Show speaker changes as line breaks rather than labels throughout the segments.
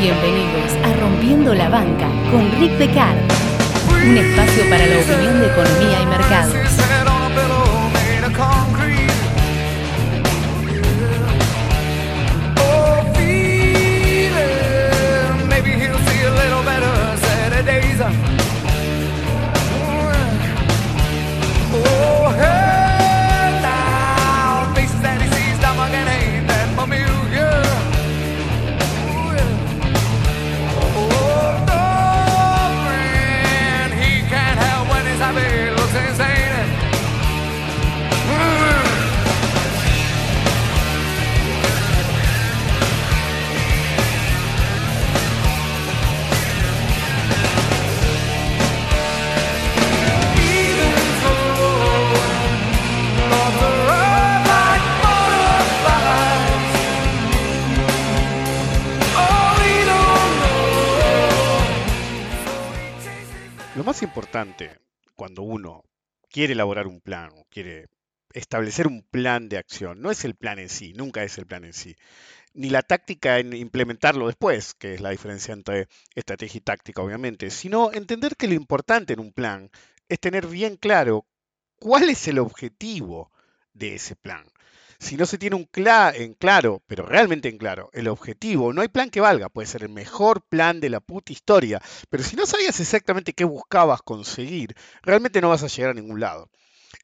Bienvenidos a Rompiendo la Banca con Rick Decard, un espacio para la opinión de economía y mercados.
Más importante cuando uno quiere elaborar un plan quiere establecer un plan de acción no es el plan en sí, nunca es el plan en sí, ni la táctica en implementarlo después, que es la diferencia entre estrategia y táctica obviamente, sino entender que lo importante en un plan es tener bien claro cuál es el objetivo de ese plan si no se tiene un en claro, pero realmente en claro, el objetivo, no hay plan que valga, puede ser el mejor plan de la puta historia, pero si no sabías exactamente qué buscabas conseguir, realmente no vas a llegar a ningún lado.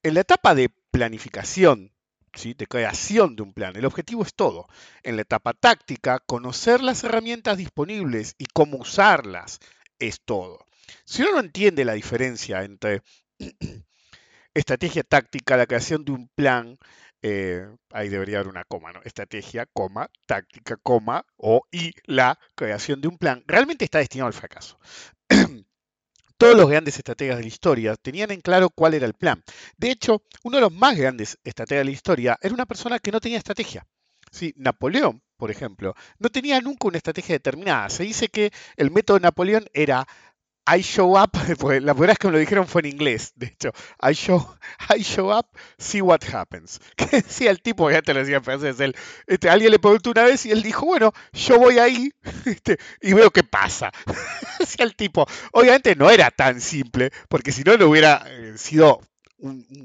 En la etapa de planificación, ¿sí? de creación de un plan, el objetivo es todo. En la etapa táctica, conocer las herramientas disponibles y cómo usarlas es todo. Si uno no entiende la diferencia entre estrategia táctica, la creación de un plan, eh, ahí debería haber una coma, ¿no? Estrategia, coma, táctica, coma, o y la creación de un plan, realmente está destinado al fracaso. Todos los grandes estrategas de la historia tenían en claro cuál era el plan. De hecho, uno de los más grandes estrategas de la historia era una persona que no tenía estrategia. Sí, Napoleón, por ejemplo, no tenía nunca una estrategia determinada. Se dice que el método de Napoleón era I show up, pues la verdad es que me lo dijeron fue en inglés, de hecho, I show, I show up, see what happens. Que decía el tipo, ya te lo decía en francés, él, este, alguien le preguntó una vez y él dijo, bueno, yo voy ahí este, y veo qué pasa. Decía el tipo, obviamente no era tan simple, porque si no, no hubiera eh, sido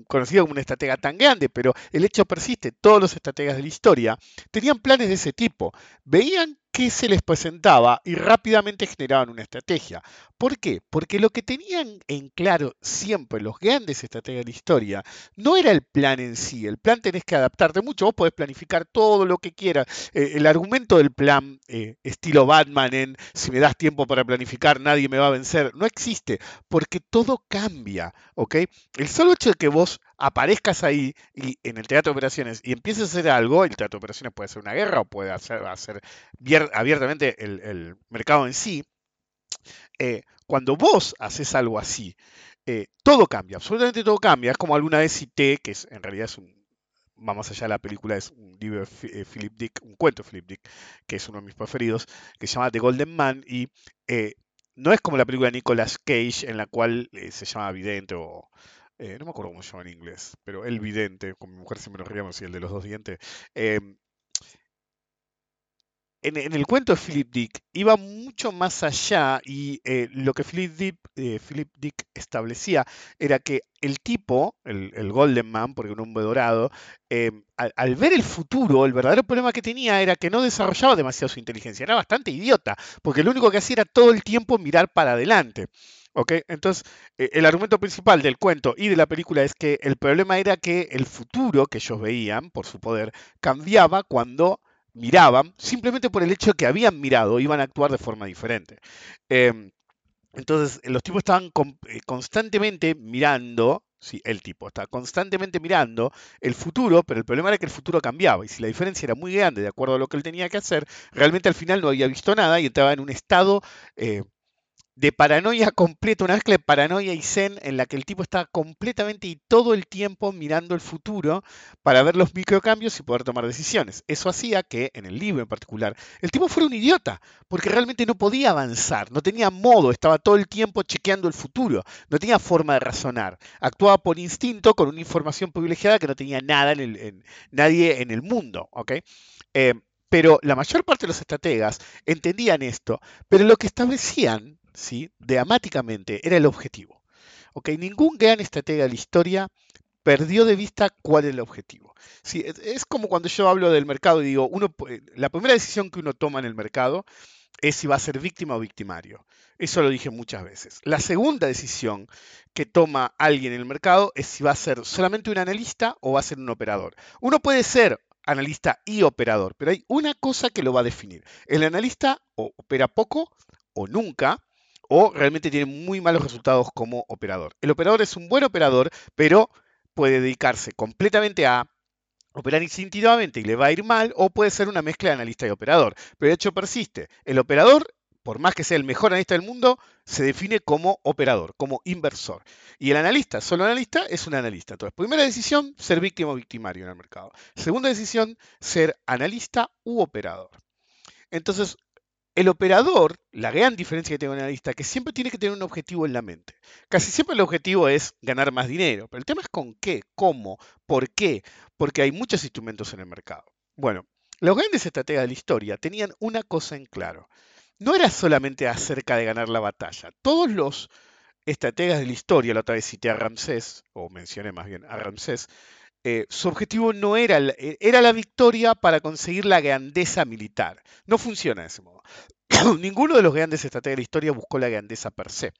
conocido como un estratega tan grande, pero el hecho persiste, todos los estrategas de la historia tenían planes de ese tipo, veían qué se les presentaba y rápidamente generaban una estrategia. ¿Por qué? Porque lo que tenían en claro siempre los grandes estrategas de la historia no era el plan en sí. El plan tenés que adaptarte mucho. Vos podés planificar todo lo que quieras. Eh, el argumento del plan, eh, estilo Batman, en si me das tiempo para planificar, nadie me va a vencer, no existe. Porque todo cambia. ¿ok? El solo hecho de que vos aparezcas ahí y en el teatro de operaciones y empieces a hacer algo, el teatro de operaciones puede ser una guerra o puede hacer, hacer abiertamente el, mercado en sí, eh, cuando vos haces algo así, eh, todo cambia, absolutamente todo cambia. Es como alguna vez cité, que es, en realidad es un, vamos allá, la película es un libro de eh, Philip Dick, un cuento de Philip Dick, que es uno de mis preferidos, que se llama The Golden Man, y no es como la película de Nicolas Cage, en la cual se llama Vidente o no me acuerdo cómo se llama en inglés, pero El Vidente, con mi mujer siempre nos reíamos y el de los dos dientes, em, en, el cuento de Philip Dick iba mucho más allá y eh, lo que Philip Dick, eh, Philip Dick, establecía era que el tipo, el, Golden Man, porque un hombre dorado, em, al, ver el futuro, el verdadero problema que tenía era que no desarrollaba demasiado su inteligencia, era bastante idiota, porque lo único que hacía era todo el tiempo mirar para adelante. Entonces, eh, el argumento principal del cuento y de la película es que el problema era que el futuro que ellos veían, por su poder, cambiaba cuando miraban, simplemente por el hecho de que habían mirado, iban a actuar de forma diferente. Em, entonces, los tipos estaban eh, constantemente mirando, sí, el tipo estaba constantemente mirando el futuro, pero el problema era que el futuro cambiaba, y si la diferencia era muy grande de acuerdo a lo que él tenía que hacer, realmente al final no había visto nada y entraba en un estado eh, de paranoia completa, una mezcla de paranoia y zen en la que el tipo está completamente y todo el tiempo mirando el futuro para ver los microcambios y poder tomar decisiones. Eso hacía que, en el libro en particular, el tipo fuera un idiota, porque realmente no podía avanzar, no tenía modo, estaba todo el tiempo chequeando el futuro, no tenía forma de razonar, actuaba por instinto con una información privilegiada que no tenía nada en nadie en el mundo. ¿okay? Eh, Pero la mayor parte de los estrategas entendían esto, pero lo que establecían, ¿sí? dramáticamente, era el objetivo. ¿ok? Ningún gran estratega de la historia perdió de vista cuál es el objetivo. Sí, es como cuando yo hablo del mercado y digo, uno, la primera decisión que uno toma en el mercado es si va a ser víctima o victimario. Eso lo dije muchas veces. La segunda decisión que toma alguien en el mercado es si va a ser solamente un analista o va a ser un operador. Uno puede ser analista y operador, pero hay una cosa que lo va a definir. El analista o opera poco o nunca, o realmente tiene muy malos resultados como operador. El operador es un buen operador, pero puede dedicarse completamente a operar instintivamente y le va a ir mal, o puede ser una mezcla de analista y operador. Pero de hecho persiste. El operador, por más que sea el mejor analista del mundo, se define como operador, como inversor. Y el analista, solo analista, es un analista. Entonces, primera decisión, ser víctima o victimario en el mercado. Segunda decisión, ser analista u operador. Entonces, el operador, la gran diferencia que tiene un analista, que siempre tiene que tener un objetivo en la mente. Casi siempre el objetivo es ganar más dinero, pero el tema es con qué, cómo, por qué, porque hay muchos instrumentos en el mercado. Bueno, los grandes estrategas de la historia tenían una cosa en claro. No era solamente acerca de ganar la batalla. Todos los estrategas de la historia, la otra vez cité a Ramsés, o mencioné más bien a Ramsés, eh, su objetivo no era, eh, era la victoria para conseguir la grandeza militar. No funciona de ese modo. Ninguno de los grandes estrategas de la historia buscó la grandeza per se.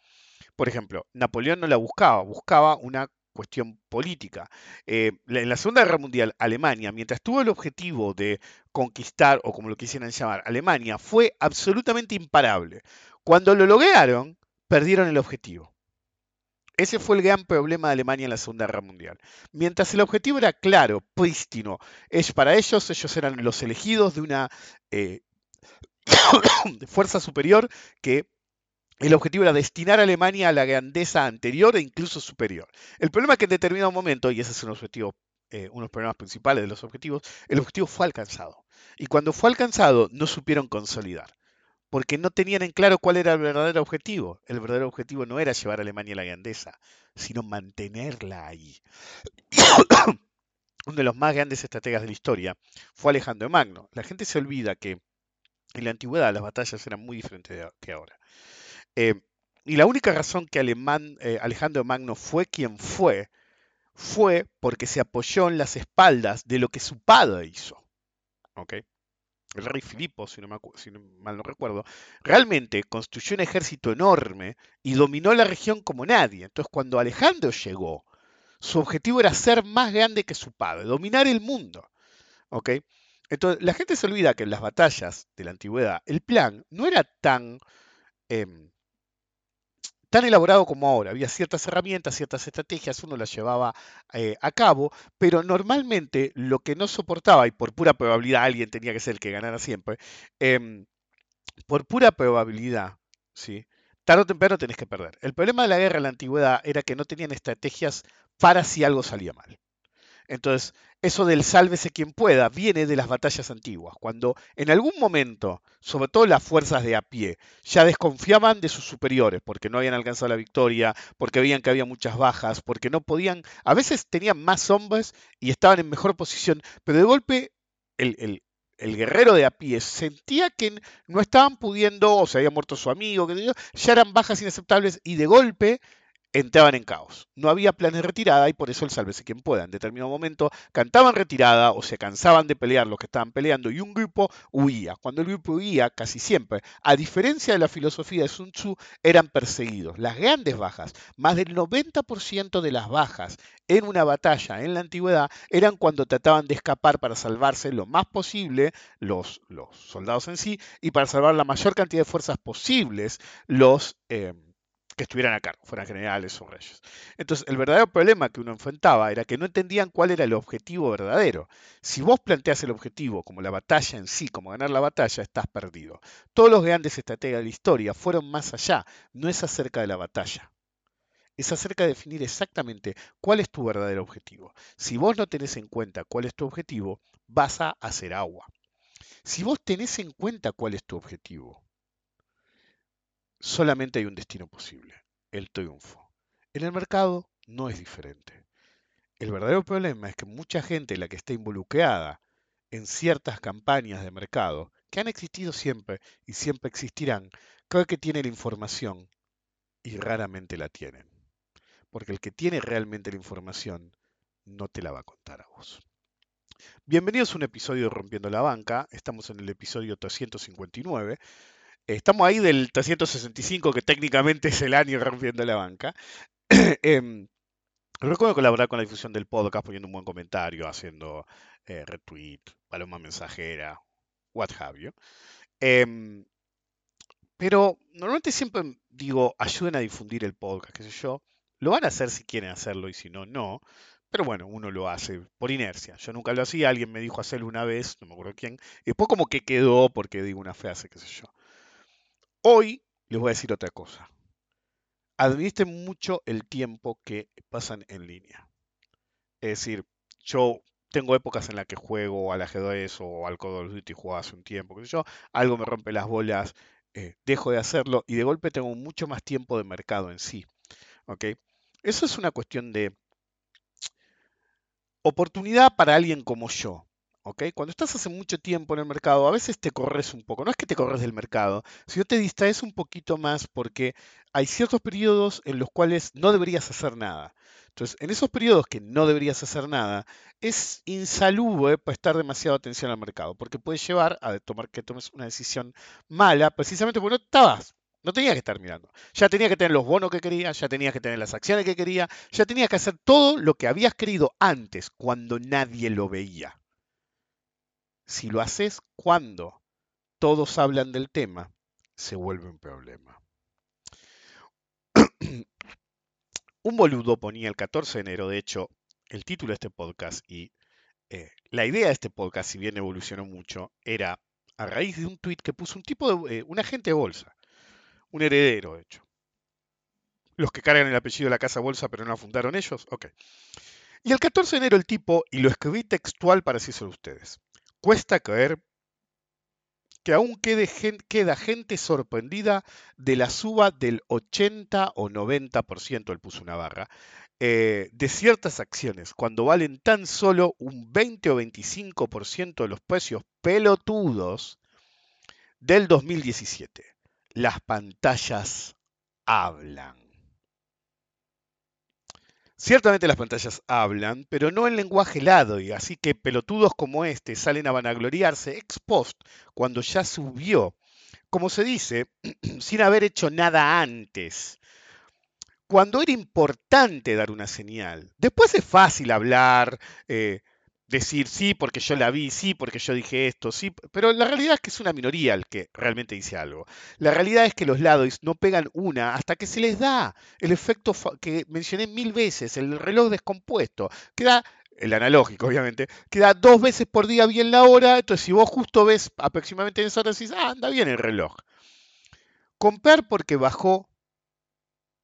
Por ejemplo, Napoleón no la buscaba, buscaba una cuestión política. Eh, en la Segunda Guerra Mundial, Alemania, mientras tuvo el objetivo de conquistar, o como lo quisieran llamar, Alemania, fue absolutamente imparable. Cuando lo lograron, perdieron el objetivo. Ese fue el gran problema de Alemania en la Segunda Guerra Mundial. Mientras el objetivo era claro, prístino, es para ellos, ellos eran los elegidos de una eh, fuerza superior que el objetivo era destinar a Alemania a la grandeza anterior e incluso superior. El problema es que en determinado momento, y ese es un objetivo, eh, uno de los problemas principales de los objetivos, el objetivo fue alcanzado. Y cuando fue alcanzado, no supieron consolidar porque no tenían en claro cuál era el verdadero objetivo. El verdadero objetivo no era llevar a Alemania a la grandeza, sino mantenerla ahí. Uno de los más grandes estrategas de la historia fue Alejandro Magno. La gente se olvida que en la antigüedad las batallas eran muy diferentes que ahora. Eh, y la única razón que eh, Alejandro Magno fue quien fue, fue porque se apoyó en las espaldas de lo que su padre hizo. ¿Okay? El rey Filipo, si no, mal no recuerdo, realmente construyó un ejército enorme y dominó la región como nadie. Entonces, cuando Alejandro llegó, su objetivo era ser más grande que su padre, dominar el mundo. ¿Ok? Entonces, la gente se olvida que en las batallas de la antigüedad el plan no era tan em, tan elaborado como ahora. Había ciertas herramientas, ciertas estrategias, uno las llevaba eh, a cabo, pero normalmente lo que no soportaba, y por pura probabilidad alguien tenía que ser el que ganara siempre, em, por pura probabilidad, ¿sí? tarde o temprano tenés que perder. El problema de la guerra en la antigüedad era que no tenían estrategias para si algo salía mal. Entonces, eso del sálvese quien pueda viene de las batallas antiguas, cuando en algún momento, sobre todo las fuerzas de a pie, ya desconfiaban de sus superiores porque no habían alcanzado la victoria, porque veían que había muchas bajas, porque no podían, a veces tenían más hombres y estaban en mejor posición, pero de golpe el, guerrero de a pie sentía que no estaban pudiendo, o se había muerto su amigo, que ya eran bajas inaceptables y de golpe entraban en caos. No había planes de retirada y por eso el sálvese quien pueda. En determinado momento cantaban retirada o se cansaban de pelear los que estaban peleando y un grupo huía. Cuando el grupo huía, casi siempre, a diferencia de la filosofía de Sun Tzu, eran perseguidos. Las grandes bajas, más del 90% de las bajas en una batalla en la antigüedad eran cuando trataban de escapar para salvarse lo más posible los, los soldados en sí y para salvar la mayor cantidad de fuerzas posibles los... Eh, que estuvieran acá, fueran generales o reyes. Entonces, el verdadero problema que uno enfrentaba era que no entendían cuál era el objetivo verdadero. Si vos planteas el objetivo como la batalla en sí, como ganar la batalla, estás perdido. Todos los grandes estrategas de la historia fueron más allá, no es acerca de la batalla. Es acerca de definir exactamente cuál es tu verdadero objetivo. Si vos no tenés en cuenta cuál es tu objetivo, vas a hacer agua. Si vos tenés en cuenta cuál es tu objetivo, solamente hay un destino posible, el triunfo. En el mercado no es diferente. El verdadero problema es que mucha gente, la que está involucrada en ciertas campañas de mercado que han existido siempre y siempre existirán, creo que tiene la información y raramente la tienen. Porque el que tiene realmente la información no te la va a contar a vos. Bienvenidos a un episodio de Rompiendo la Banca. Estamos en el episodio 359. Estamos ahí del 365, que técnicamente es el año Rompiendo la Banca. eh, recuerdo colaborar con la difusión del podcast poniendo un buen comentario, haciendo eh, retweet, paloma mensajera, what have you. Em, pero normalmente siempre digo, ayuden a difundir el podcast, qué sé yo. Lo van a hacer si quieren hacerlo y si no, no. Pero bueno, uno lo hace por inercia. Yo nunca lo hacía, alguien me dijo hacerlo una vez, no me acuerdo quién. Después como que quedó porque digo una frase, qué sé yo. Hoy les voy a decir otra cosa. Administren mucho el tiempo que pasan en línea. Es decir, yo tengo épocas en las que juego al ajedrez o al Call of Duty jugaba hace un tiempo, sé yo, algo me rompe las bolas, eh, dejo de hacerlo y de golpe tengo mucho más tiempo de mercado en sí. ¿ok? Eso es una cuestión de oportunidad para alguien como yo. Cuando estás hace mucho tiempo en el mercado, a veces te corres un poco. No es que te corres del mercado, sino te distraes un poquito más porque hay ciertos periodos en los cuales no deberías hacer nada. Entonces, en esos periodos que no deberías hacer nada, es insalubre prestar demasiada atención al mercado, porque puede llevar a tomar que tomes una decisión mala, precisamente porque no estabas no tenías que estar mirando. Ya tenías que tener los bonos que querías, ya tenías que tener las acciones que querías, ya tenías que hacer todo lo que habías querido antes, cuando nadie lo veía. Si lo haces cuando todos hablan del tema, se vuelve un problema. un boludo ponía el 14 de enero, de hecho, el título de este podcast y eh, la idea de este podcast, si bien evolucionó mucho, era a raíz de un tweet que puso un tipo de, eh, un agente de bolsa un heredero, de hecho. Los que cargan el apellido de la casa bolsa pero no la fundaron ellos, ok. Y el 14 de enero el tipo, y lo escribí textual para decirse a ustedes, cuesta creer que aún quede, queda gente sorprendida de la suba del 80 o 90%, él puso una barra, eh, de ciertas acciones, cuando valen tan solo un 20 o 25% de los precios pelotudos del 2017 las pantallas hablan. Ciertamente las pantallas hablan, pero no en lenguaje helado, y así que pelotudos como este salen a vanagloriarse ex post cuando ya subió, como se dice, sin haber hecho nada antes. Cuando era importante dar una señal. Después es fácil hablar, eh, decir sí porque yo la vi, sí porque yo dije esto, sí, pero la realidad es que es una minoría el que realmente dice algo. La realidad es que los lados no pegan una hasta que se les da el efecto que mencioné mil veces, el reloj descompuesto, que da el analógico obviamente, que da dos veces por día bien la hora, entonces si vos justo ves aproximadamente en esa hora decís, ah, anda bien el reloj. Comprar porque bajó,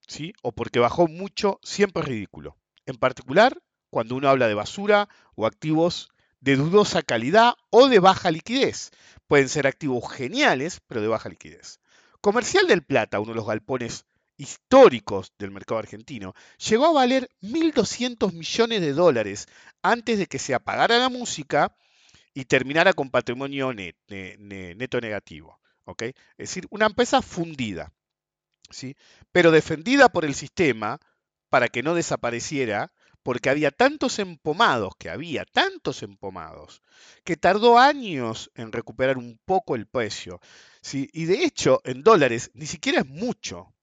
¿sí? O porque bajó mucho, siempre es ridículo. En particular, cuando uno habla de basura o activos de dudosa calidad o de baja liquidez. Pueden ser activos geniales, pero de baja liquidez. Comercial del Plata, uno de los galpones históricos del mercado argentino, llegó a valer 1.200 millones de dólares antes de que se apagara la música y terminara con patrimonio neto negativo. Es decir, una empresa fundida, ¿sí? pero defendida por el sistema para que no desapareciera porque había tantos empomados, que había tantos empomados, que tardó años en recuperar un poco el precio. ¿sí? Y de hecho, en dólares, ni siquiera es mucho.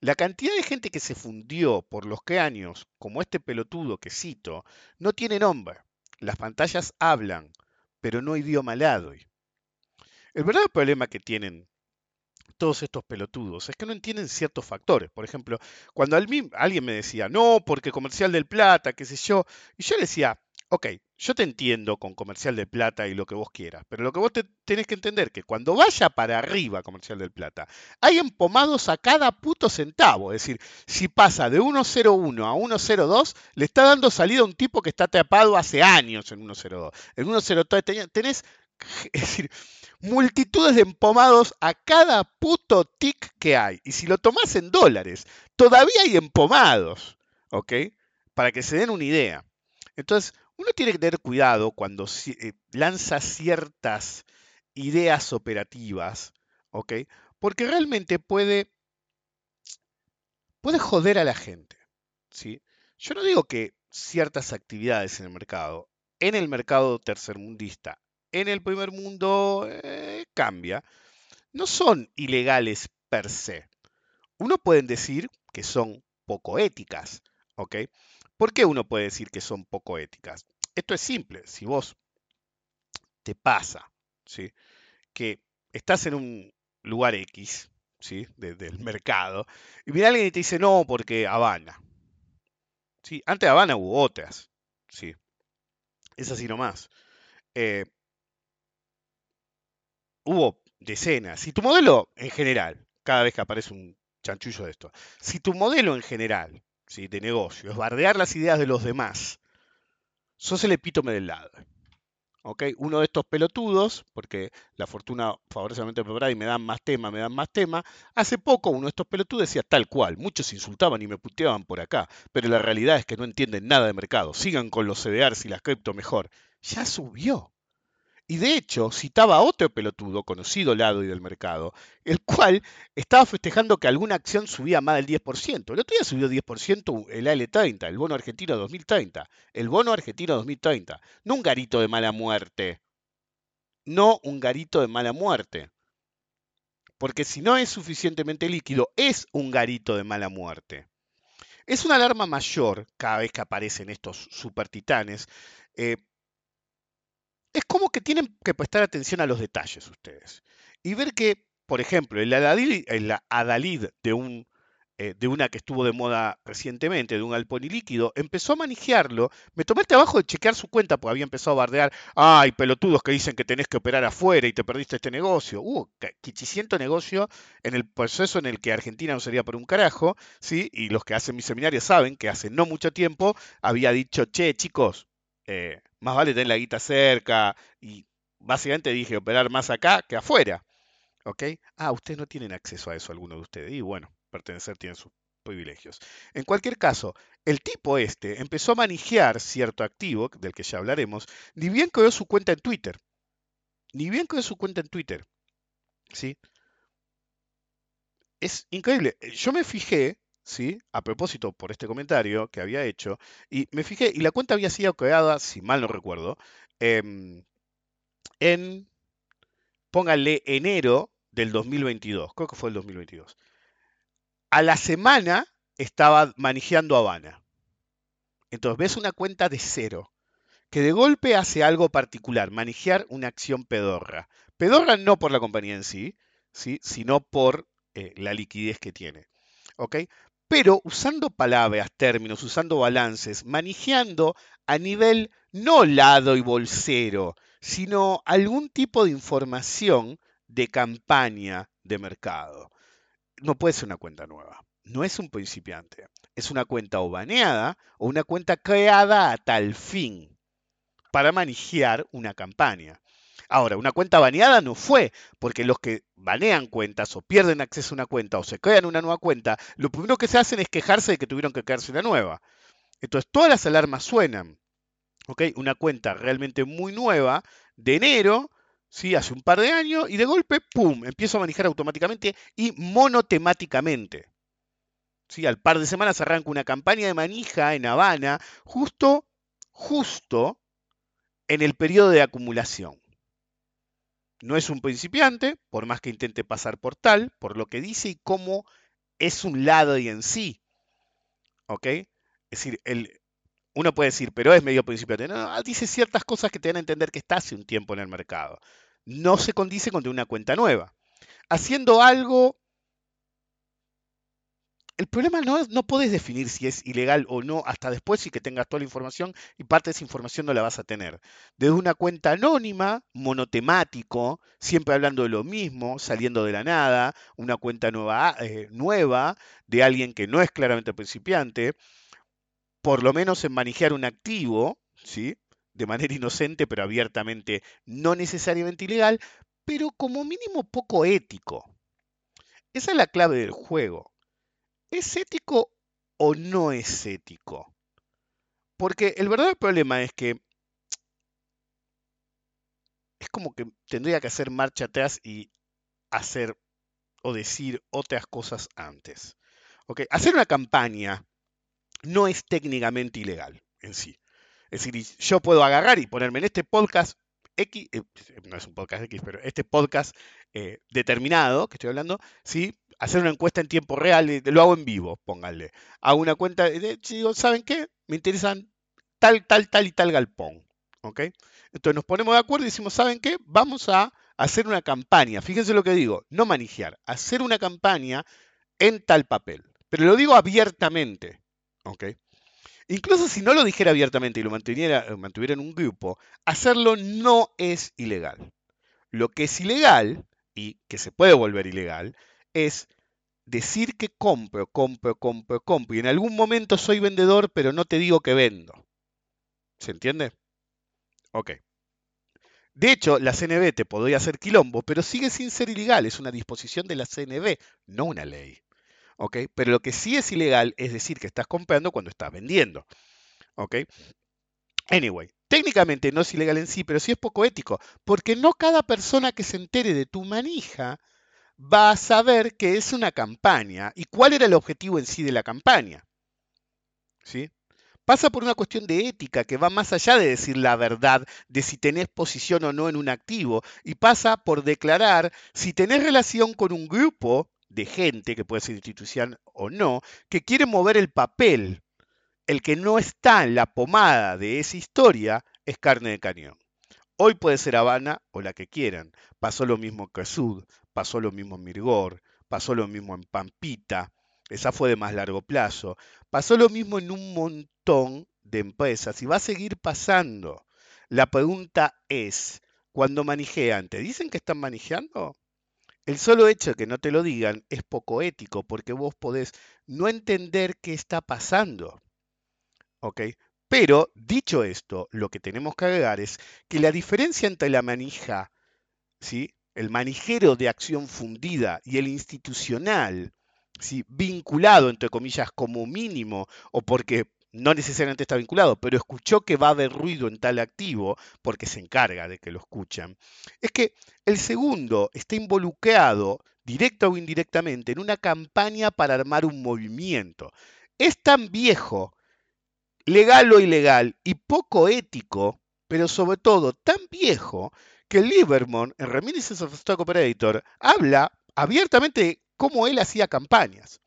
La cantidad de gente que se fundió por los que años, como este pelotudo que cito, no tiene nombre. Las pantallas hablan, pero no idioma hoy. El verdadero problema que tienen todos estos pelotudos? Es que no entienden ciertos factores. Por ejemplo, cuando alguien me decía, no, porque comercial del plata, qué sé yo, y yo le decía, ok, yo te entiendo con comercial del plata y lo que vos quieras, pero lo que vos tenés que entender que cuando vaya para arriba comercial del plata, hay empomados a cada puto centavo. Es decir, si pasa de 1.01 a 1.02, le está dando salida a un tipo que está tapado hace años en 1.02. En 1.03 tenés, es decir, multitudes de empomados a cada puto tic que hay. Y si lo tomás en dólares, todavía hay empomados, ¿ok? Para que se den una idea. Entonces, uno tiene que tener cuidado cuando eh, lanza ciertas ideas operativas, ¿ok? Porque realmente puede, puede joder a la gente, ¿sí? Yo no digo que ciertas actividades en el mercado, en el mercado tercermundista, en el primer mundo eh, cambia, no son ilegales per se. Uno puede decir que son poco éticas, ¿ok? ¿Por qué uno puede decir que son poco éticas? Esto es simple, si vos te pasa, ¿sí? Que estás en un lugar X, ¿sí? del mercado, y viene alguien y te dice, no, porque Habana. ¿Sí? Antes de Habana hubo otras, ¿sí? Es así nomás. Eh, hubo decenas. Si tu modelo en general, cada vez que aparece un chanchullo de esto, si tu modelo en general ¿sí? de negocio es bardear las ideas de los demás, sos el epítome del lado. Uno de estos pelotudos, porque la fortuna favorece a y me dan más tema, me dan más tema. Hace poco uno de estos pelotudos decía tal cual, muchos insultaban y me puteaban por acá, pero la realidad es que no entienden nada de mercado. Sigan con los CDRs y las cripto mejor. Ya subió. Y de hecho, citaba a otro pelotudo, conocido lado y del mercado, el cual estaba festejando que alguna acción subía más del 10%. El otro día subió 10% el AL30, el bono argentino 2030. El bono argentino 2030. No un garito de mala muerte. No un garito de mala muerte. Porque si no es suficientemente líquido, es un garito de mala muerte. Es una alarma mayor cada vez que aparecen estos super titanes. Eh, es como que tienen que prestar atención a los detalles ustedes y ver que, por ejemplo, el adalid, de, un, eh, de una que estuvo de moda recientemente, de un alponi líquido, empezó a manejarlo. Me tomé el trabajo de chequear su cuenta porque había empezado a bardear. Ay, pelotudos que dicen que tenés que operar afuera y te perdiste este negocio. Hubo quichiciento negocio en el proceso en el que Argentina no sería por un carajo, ¿sí? Y los que hacen mi seminario saben que hace no mucho tiempo había dicho, che, chicos, eh, más vale tener la guita cerca y básicamente dije operar más acá que afuera. ¿Ok? Ah, ustedes no tienen acceso a eso, alguno de ustedes. Y bueno, pertenecer tiene sus privilegios. En cualquier caso, el tipo este empezó a manejar cierto activo, del que ya hablaremos, ni bien creó su cuenta en Twitter. Ni bien creó su cuenta en Twitter. ¿Sí? Es increíble. Yo me fijé ¿sí? A propósito, por este comentario que había hecho, y me fijé, y la cuenta había sido creada, si mal no recuerdo, em, en, póngale, enero del 2022, creo que fue el 2022. A la semana estaba manejando Habana. Entonces ves una cuenta de cero, que de golpe hace algo particular, manejar una acción pedorra. Pedorra no por la compañía en sí, ¿sí? sino por eh, la liquidez que tiene. ¿ok? Pero usando palabras, términos, usando balances, manejando a nivel no lado y bolsero, sino algún tipo de información de campaña de mercado. No puede ser una cuenta nueva, no es un principiante, es una cuenta o baneada o una cuenta creada a tal fin para manejar una campaña. Ahora, una cuenta baneada no fue, porque los que banean cuentas o pierden acceso a una cuenta o se crean una nueva cuenta, lo primero que se hacen es quejarse de que tuvieron que crearse una nueva. Entonces, todas las alarmas suenan. ¿ok? Una cuenta realmente muy nueva, de enero, ¿sí? hace un par de años, y de golpe, ¡pum!, empiezo a manejar automáticamente y monotemáticamente. ¿Sí? Al par de semanas arranca una campaña de manija en Habana, justo, justo en el periodo de acumulación. No es un principiante, por más que intente pasar por tal, por lo que dice y cómo es un lado y en sí. ¿Ok? Es decir, el, uno puede decir, pero es medio principiante. No, dice ciertas cosas que te dan a entender que está hace un tiempo en el mercado. No se condice con una cuenta nueva. Haciendo algo el problema no es, no puedes definir si es ilegal o no hasta después y que tengas toda la información y parte de esa información no la vas a tener. Desde una cuenta anónima, monotemático, siempre hablando de lo mismo, saliendo de la nada, una cuenta nueva, eh, nueva de alguien que no es claramente principiante, por lo menos en manejar un activo, ¿sí? de manera inocente pero abiertamente no necesariamente ilegal, pero como mínimo poco ético. Esa es la clave del juego. ¿Es ético o no es ético? Porque el verdadero problema es que es como que tendría que hacer marcha atrás y hacer o decir otras cosas antes. ¿Ok? Hacer una campaña no es técnicamente ilegal en sí. Es decir, yo puedo agarrar y ponerme en este podcast X, eh, no es un podcast X, pero este podcast eh, determinado que estoy hablando, ¿sí? Hacer una encuesta en tiempo real, lo hago en vivo, pónganle. Hago una cuenta, digo, ¿saben qué? Me interesan tal, tal, tal y tal galpón. ¿Ok? Entonces nos ponemos de acuerdo y decimos, ¿saben qué? Vamos a hacer una campaña. Fíjense lo que digo, no manejar, hacer una campaña en tal papel. Pero lo digo abiertamente. ¿Ok? Incluso si no lo dijera abiertamente y lo mantuviera, eh, mantuviera en un grupo, hacerlo no es ilegal. Lo que es ilegal, y que se puede volver ilegal, es decir que compro, compro, compro, compro. Y en algún momento soy vendedor, pero no te digo que vendo. ¿Se entiende? Ok. De hecho, la CNB te podría hacer quilombo, pero sigue sin ser ilegal. Es una disposición de la CNB, no una ley. ¿ok? Pero lo que sí es ilegal es decir que estás comprando cuando estás vendiendo, ¿ok? Anyway, técnicamente no es ilegal en sí, pero sí es poco ético, porque no cada persona que se entere de tu manija va a saber que es una campaña y cuál era el objetivo en sí de la campaña. ¿Sí? Pasa por una cuestión de ética que va más allá de decir la verdad de si tenés posición o no en un activo y pasa por declarar si tenés relación con un grupo de gente, que puede ser institución o no, que quiere mover el papel. El que no está en la pomada de esa historia es carne de cañón. Hoy puede ser Habana o la que quieran. Pasó lo mismo en Sud, pasó lo mismo en Mirgor, pasó lo mismo en Pampita, esa fue de más largo plazo. Pasó lo mismo en un montón de empresas y va a seguir pasando. La pregunta es, cuando manejean, ¿te dicen que están manejando? El solo hecho de que no te lo digan es poco ético porque vos podés no entender qué está pasando. ¿Ok? Pero, dicho esto, lo que tenemos que agregar es que la diferencia entre la manija, ¿sí? el manijero de acción fundida y el institucional, ¿sí? vinculado, entre comillas, como mínimo, o porque no necesariamente está vinculado, pero escuchó que va a haber ruido en tal activo, porque se encarga de que lo escuchan, es que el segundo está involucrado, directa o indirectamente, en una campaña para armar un movimiento. Es tan viejo, legal o ilegal, y poco ético, pero sobre todo tan viejo, que Lieberman, en Reminiscence of Stock Operator, habla abiertamente de cómo él hacía campañas.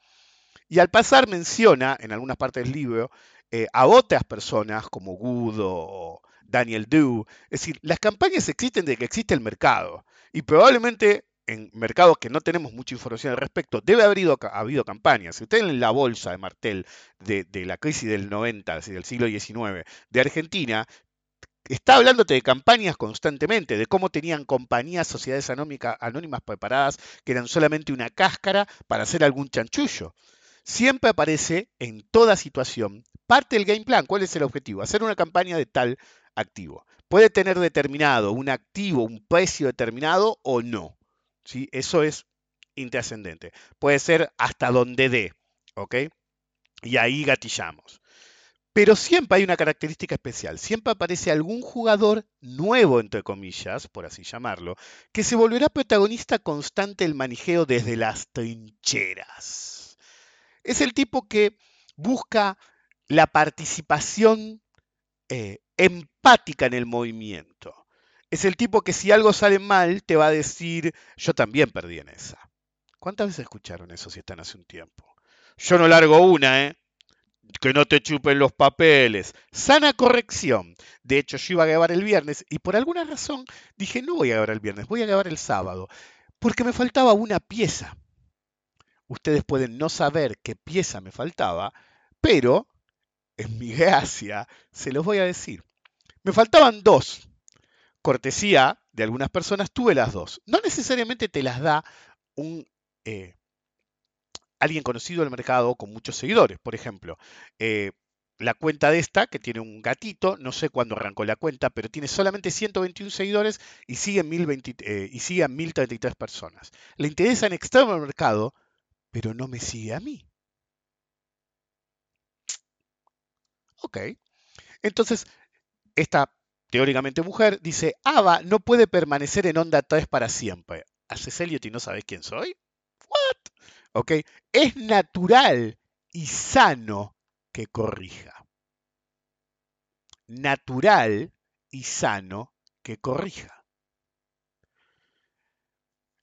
Y al pasar menciona, en algunas partes del libro, eh, a otras personas como Gudo o Daniel Du. Es decir, las campañas existen desde que existe el mercado. Y probablemente en mercados que no tenemos mucha información al respecto, debe haber habido campañas. Si usted en la bolsa de Martel de, la crisis del 90, del siglo XIX, de Argentina, está hablándote de campañas constantemente, de cómo tenían compañías, sociedades anónimas preparadas que eran solamente una cáscara para hacer algún chanchullo siempre aparece en toda situación parte del game plan. ¿Cuál es el objetivo? Hacer una campaña de tal activo. Puede tener determinado un activo, un precio determinado o no. ¿Sí? Eso es intrascendente. Puede ser hasta donde dé. ¿ok? Y ahí gatillamos. Pero siempre hay una característica especial. Siempre aparece algún jugador nuevo, entre comillas, por así llamarlo, que se volverá protagonista constante del manijeo desde las trincheras. Es el tipo que busca la participación eh, empática en el movimiento. Es el tipo que si algo sale mal te va a decir, yo también perdí en esa. ¿Cuántas veces escucharon eso si están hace un tiempo? Yo no largo una, ¿eh? Que no te chupen los papeles. Sana corrección. De hecho, yo iba a grabar el viernes y por alguna razón dije, no voy a grabar el viernes, voy a grabar el sábado. Porque me faltaba una pieza. Ustedes pueden no saber qué pieza me faltaba, pero en mi gracia se los voy a decir. Me faltaban dos. Cortesía de algunas personas, tuve las dos. No necesariamente te las da un eh, alguien conocido del mercado con muchos seguidores. Por ejemplo, eh, la cuenta de esta, que tiene un gatito, no sé cuándo arrancó la cuenta, pero tiene solamente 121 seguidores y sigue, 1020, eh, y a 1033 personas. Le interesa en extremo al mercado pero no me sigue a mí. Ok. Entonces, esta teóricamente mujer, dice, Ava no puede permanecer en onda 3 para siempre. ¿Haces Elliot y no sabes quién soy? ¿What? ¿Ok? Es natural y sano que corrija. Natural y sano que corrija.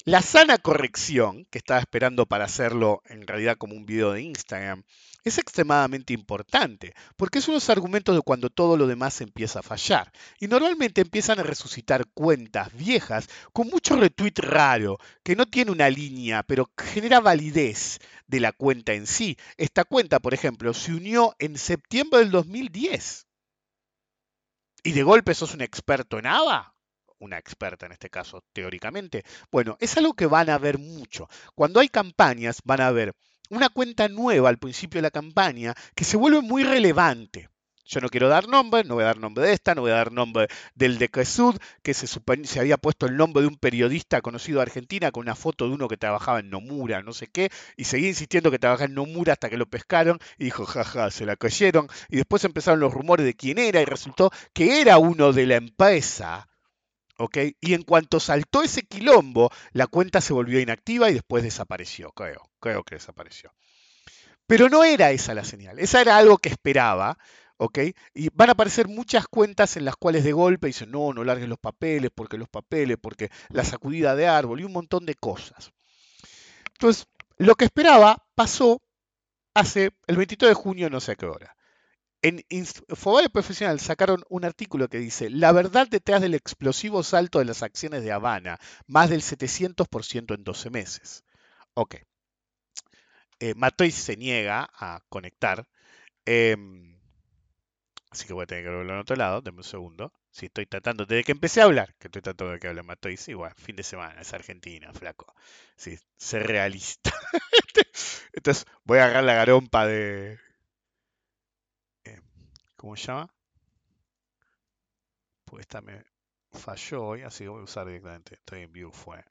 La sana corrección, que estaba esperando para hacerlo en realidad como un video de Instagram, es extremadamente importante, porque es unos argumentos de cuando todo lo demás empieza a fallar. Y normalmente empiezan a resucitar cuentas viejas con mucho retweet raro, que no tiene una línea, pero genera validez de la cuenta en sí. Esta cuenta, por ejemplo, se unió en septiembre del 2010. Y de golpe sos un experto en ABA una experta en este caso, teóricamente. Bueno, es algo que van a ver mucho. Cuando hay campañas, van a ver una cuenta nueva al principio de la campaña que se vuelve muy relevante. Yo no quiero dar nombre, no voy a dar nombre de esta, no voy a dar nombre del de Quesud, que se, se había puesto el nombre de un periodista conocido de Argentina con una foto de uno que trabajaba en Nomura, no sé qué, y seguía insistiendo que trabajaba en Nomura hasta que lo pescaron y dijo, jaja, se la cayeron. Y después empezaron los rumores de quién era y resultó que era uno de la empresa y en cuanto saltó ese quilombo, la cuenta se volvió inactiva y después desapareció, creo, creo que desapareció. Pero no era esa la señal, esa era algo que esperaba, ¿ok? Y van a aparecer muchas cuentas en las cuales de golpe dicen, no, no largues los papeles, porque los papeles, porque la sacudida de árbol y un montón de cosas. Entonces, lo que esperaba pasó hace el 22 de junio, no sé a qué hora. En Infobae Profesional sacaron un artículo que dice, la verdad detrás del explosivo salto de las acciones de Habana, más del 700% en 12 meses. Ok. Eh, Matoy se niega a conectar. Em, así que voy a tener que verlo en otro lado, denme un segundo. Si estoy tratando, desde que empecé a hablar, que estoy tratando de que hable Matoy, sí, bueno, fin de semana, es Argentina, flaco. Sí, ser realista. Entonces voy a agarrar la garompa de, ¿Cómo se llama? Pues esta me falló hoy, así que voy a usar directamente. Estoy en View, fue.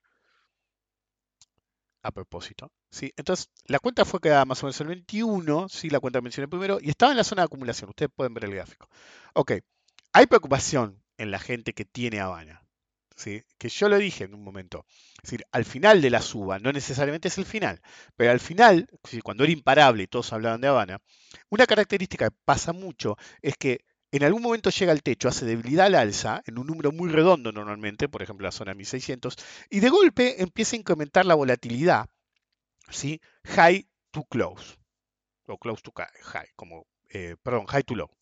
A propósito. Sí, entonces la cuenta fue creada más o menos el 21, sí, la cuenta mencioné primero, y estaba en la zona de acumulación. Ustedes pueden ver el gráfico. Ok, hay preocupación en la gente que tiene Habana. Que yo lo dije en un momento. Decir, al final de la suba, no necesariamente es el final, pero al final, cuando era imparable y todos hablaban de Habana, una característica que pasa mucho es que en algún momento llega al techo, hace debilidad al alza, en un número muy redondo normalmente, por ejemplo la zona 1600, y de golpe empieza a incrementar la volatilidad, ¿sí? high to close, o close to high, como, eh, perdón, high to low.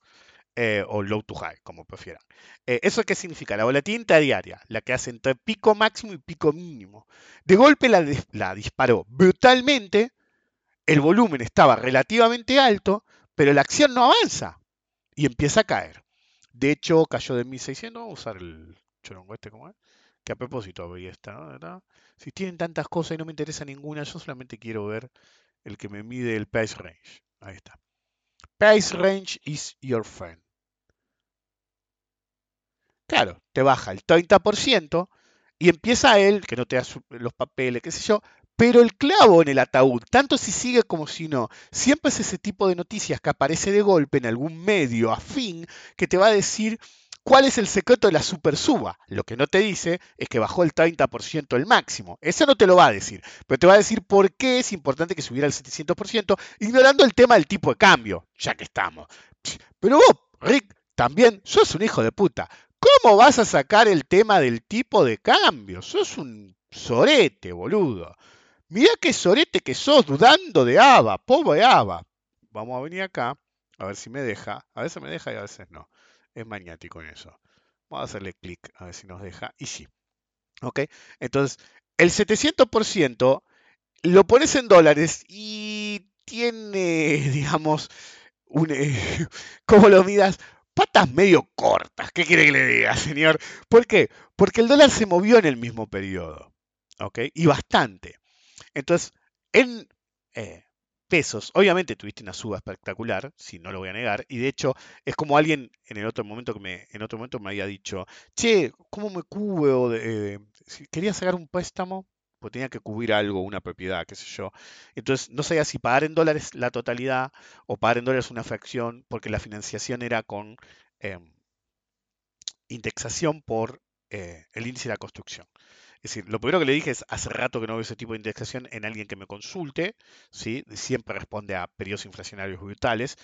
Eh, o low to high, como prefieran. Eh, ¿Eso qué significa? La volatilidad diaria, la que hace entre pico máximo y pico mínimo. De golpe la, la disparó brutalmente, el volumen estaba relativamente alto, pero la acción no avanza y empieza a caer. De hecho, cayó de 1600, vamos a usar el chorongo este como es, que a propósito veía esta, ¿no? Si tienen tantas cosas y no me interesa ninguna, yo solamente quiero ver el que me mide el price range. Ahí está. Price range is your friend. Claro, te baja el 30% y empieza él, que no te da los papeles, qué sé yo, pero el clavo en el ataúd, tanto si sigue como si no, siempre es ese tipo de noticias que aparece de golpe en algún medio afín que te va a decir cuál es el secreto de la super suba. Lo que no te dice es que bajó el 30% el máximo. Eso no te lo va a decir, pero te va a decir por qué es importante que subiera el 700%, ignorando el tema del tipo de cambio, ya que estamos. Pero vos, Rick, también sos un hijo de puta. ¿Cómo vas a sacar el tema del tipo de cambio? Sos un sorete, boludo. Mirá qué sorete que sos dudando de Ava, pobre Ava. Vamos a venir acá, a ver si me deja. A veces me deja y a veces no. Es maniático en eso. Vamos a hacerle clic a ver si nos deja. Y sí. ¿Ok? Entonces, el 700% lo pones en dólares y tiene, digamos, eh, ¿cómo lo midas? Patas medio cortas. ¿Qué quiere que le diga, señor? ¿Por qué? Porque el dólar se movió en el mismo periodo. ¿Ok? Y bastante. Entonces, en eh, pesos, obviamente tuviste una suba espectacular, si no lo voy a negar, y de hecho es como alguien en el otro momento que me, en otro momento me había dicho, che, ¿cómo me cubo? De, si quería sacar un préstamo, pues tenía que cubrir algo, una propiedad, qué sé yo. Entonces no sabía si pagar en dólares la totalidad o pagar en dólares una fracción, porque la financiación era con em, indexación por eh, el índice de la construcción. Es decir, lo primero que le dije es, hace rato que no veo ese tipo de indexación en alguien que me consulte, ¿sí? siempre responde a periodos inflacionarios brutales,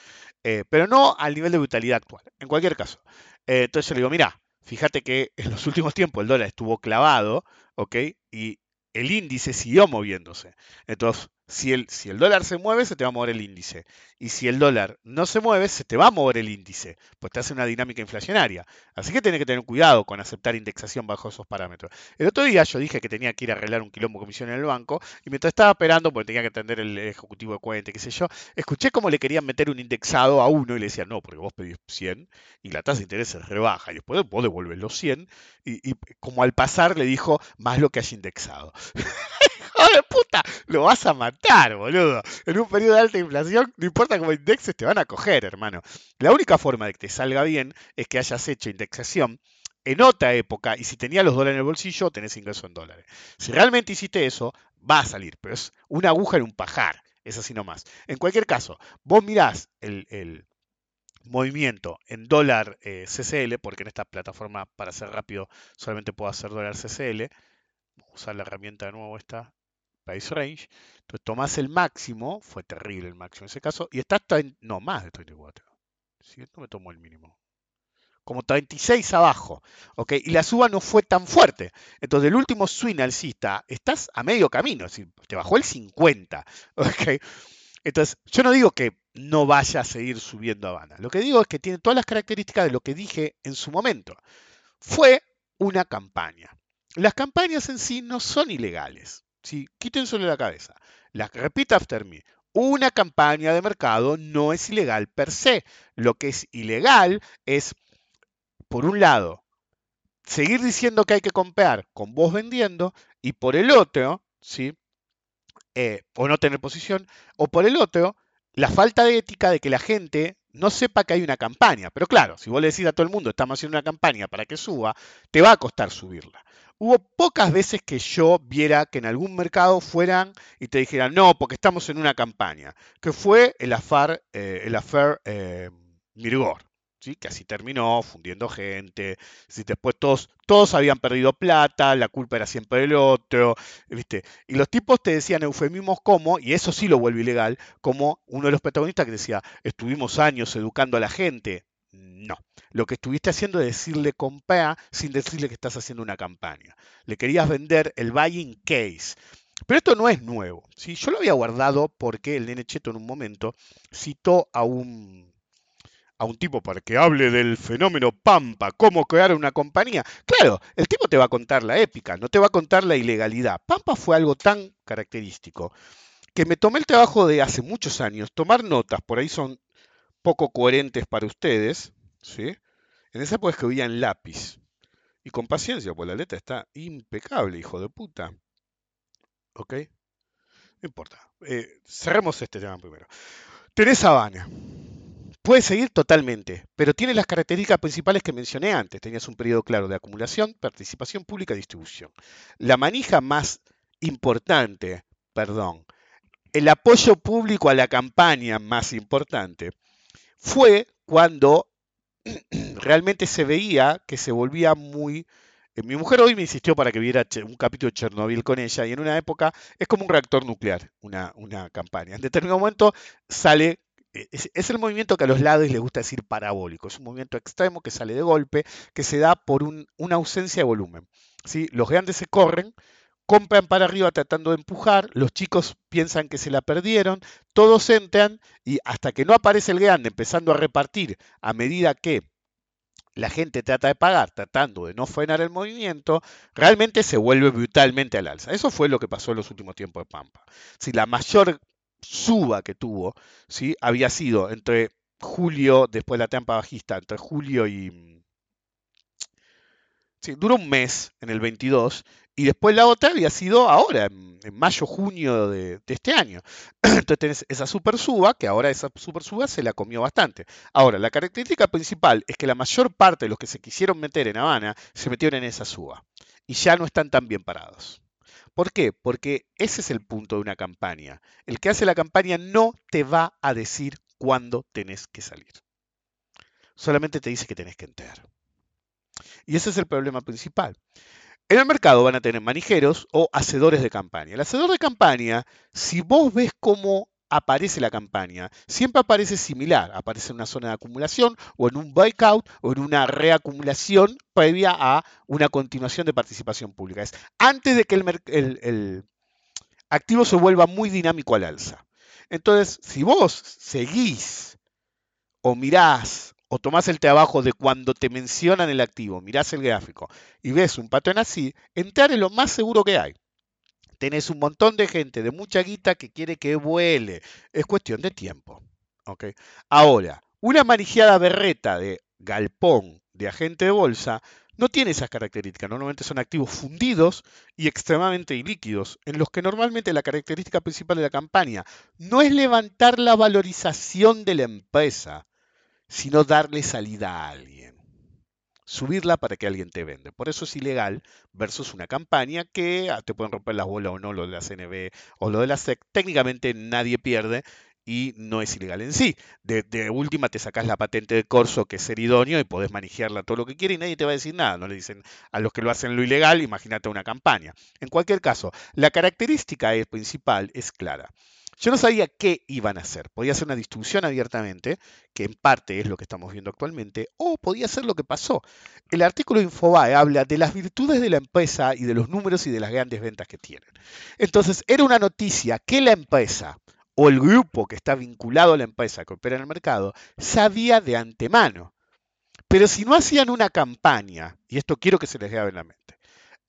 eh, pero no al nivel de brutalidad actual. En cualquier caso, eh, entonces yo le digo, mira, fíjate que en los últimos tiempos el dólar estuvo clavado, ¿ok? Y el índice siguió moviéndose. Entonces, si el, dólar se mueve, se te va a mover el índice. Y si el dólar no se mueve, se te va a mover el índice, pues te hace una dinámica inflacionaria. Así que tienes que tener cuidado con aceptar indexación bajo esos parámetros. El otro día yo dije que tenía que ir a arreglar un quilombo comisión en el banco, y mientras estaba esperando, porque tenía que atender el ejecutivo de cuenta, qué sé yo, escuché cómo le querían meter un indexado a uno y le decía, no, porque vos pedís 100 y la tasa de interés se rebaja, y después vos devuelves los 100, y, y como al pasar le dijo, más lo que has indexado. de puta! Lo vas a matar, boludo. En un periodo de alta inflación, no importa cómo indexes, te van a coger, hermano. La única forma de que te salga bien es que hayas hecho indexación en otra época y si tenías los dólares en el bolsillo, tenés ingreso en dólares. Si realmente hiciste eso, va a salir, pero es una aguja en un pajar. Es así nomás. En cualquier caso, vos mirás el, movimiento en dólar eh, CCL, porque en esta plataforma, para ser rápido, solamente puedo hacer dólar CCL. Vamos a usar la herramienta de nuevo esta, Price Range. Entonces tomás el máximo, fue terrible el máximo en ese caso, y está no, más de 34. Si esto me tomó el mínimo. Como 36 abajo, ¿ok? Y la suba no fue tan fuerte. Entonces, el último swing alcista, estás a medio camino, te bajó el 50, ¿ok? Entonces, yo no digo que no vaya a seguir subiendo Habana. Lo que digo es que tiene todas las características de lo que dije en su momento. Fue una campaña. Las campañas en sí no son ilegales. ¿Sí? Quítenselo la cabeza. La, repeat after me. Una campaña de mercado no es ilegal per se. Lo que es ilegal es, por un lado, seguir diciendo que hay que comprar con vos vendiendo y por el otro, ¿sí? Eh, o no tener posición, o por el otro, la falta de ética de que la gente no sepa que hay una campaña. Pero claro, si vos le decís a todo el mundo, estamos haciendo una campaña para que suba, te va a costar subirla. Hubo pocas veces que yo viera que en algún mercado fueran y te dijeran, no, porque estamos en una campaña, que fue el affair, eh, el affair eh, Mirgor. ¿Sí? que así terminó, fundiendo gente, ¿sí? después todos, todos habían perdido plata, la culpa era siempre del otro, ¿viste? Y los tipos te decían eufemismos como, y eso sí lo vuelve ilegal, como uno de los protagonistas que decía, estuvimos años educando a la gente, no. Lo que estuviste haciendo es decirle compra sin decirle que estás haciendo una campaña. Le querías vender el buying case. Pero esto no es nuevo. ¿sí? Yo lo había guardado porque el nene Cheto en un momento citó a un, a un tipo para que hable del fenómeno Pampa, cómo crear una compañía. Claro, el tipo te va a contar la épica, no te va a contar la ilegalidad. Pampa fue algo tan característico que me tomé el trabajo de hace muchos años tomar notas, por ahí son poco coherentes para ustedes, ¿sí? En esa época escribía en lápiz. Y con paciencia, pues la letra está impecable, hijo de puta. ¿Ok? No importa. Eh, cerremos este tema primero. Tenés Habana. Puede seguir totalmente, pero tiene las características principales que mencioné antes. Tenías un periodo claro de acumulación, participación pública y distribución. La manija más importante, perdón, el apoyo público a la campaña más importante fue cuando realmente se veía que se volvía muy... Eh, mi mujer hoy me insistió para que viera un capítulo de Chernobyl con ella y en una época es como un reactor nuclear, una, una campaña. En determinado momento sale eh, es, el movimiento que a los lados les gusta decir parabólico. Es un movimiento extremo que sale de golpe, que se da por una ausencia de volumen. Los grandes se corren, compran para arriba tratando de empujar, los chicos piensan que se la perdieron, todos entran y hasta que no aparece el grande empezando a repartir a medida que la gente trata de pagar, tratando de no frenar el movimiento, realmente se vuelve brutalmente al alza. Eso fue lo que pasó en los últimos tiempos de Pampa. Si la mayor suba que tuvo, ¿sí? había sido entre julio, después de la trampa bajista, entre julio y... Sí, duró un mes en el 22 y después la otra había sido ahora, en, mayo, junio de, este año. Entonces tenés esa super suba, que ahora esa super suba se la comió bastante. Ahora, la característica principal es que la mayor parte de los que se quisieron meter en Habana se metieron en esa suba. Y ya no están tan bien parados. ¿Por qué? Porque ese es el punto de una campaña. El que hace la campaña no te va a decir cuándo tenés que salir. Solamente te dice que tenés que entrar. Y ese es el problema principal. En el mercado van a tener manijeros o hacedores de campaña. El hacedor de campaña, si vos ves cómo aparece la campaña, siempre aparece similar, aparece en una zona de acumulación o en un breakout o en una reacumulación previa a una continuación de participación pública. Es antes de que el, activo se vuelva muy dinámico al alza. Entonces, si vos seguís o mirás o tomás el trabajo de cuando te mencionan el activo, mirás el gráfico y ves un patrón así, entrar es lo más seguro que hay. Tenés un montón de gente de mucha guita que quiere que vuele. Es cuestión de tiempo. Ahora, una manijeada berreta de galpón de agente de bolsa no tiene esas características. Normalmente son activos fundidos y extremadamente ilíquidos, en los que normalmente la característica principal de la campaña no es levantar la valorización de la empresa, sino darle salida a alguien. Subirla para que alguien te vende. Por eso es ilegal versus una campaña que ah, te pueden romper las bolas o no, lo de la CNB o lo de la SEC. Técnicamente nadie pierde y no es ilegal en sí. De, última te sacas la patente de corso que es ser idóneo y podés manejarla todo lo que quieras y nadie te va a decir nada. No le dicen a los que lo hacen lo ilegal, imagínate una campaña. En cualquier caso, la característica principal es clara. Yo no sabía qué iban a hacer. Podía ser una distribución abiertamente, que en parte es lo que estamos viendo actualmente, o podía ser lo que pasó. El artículo Infobae habla de las virtudes de la empresa y de los números y de las grandes ventas que tienen. Entonces, era una noticia que la empresa o el grupo que está vinculado a la empresa que opera en el mercado sabía de antemano. Pero si no hacían una campaña, y esto quiero que se les grabe en la mente,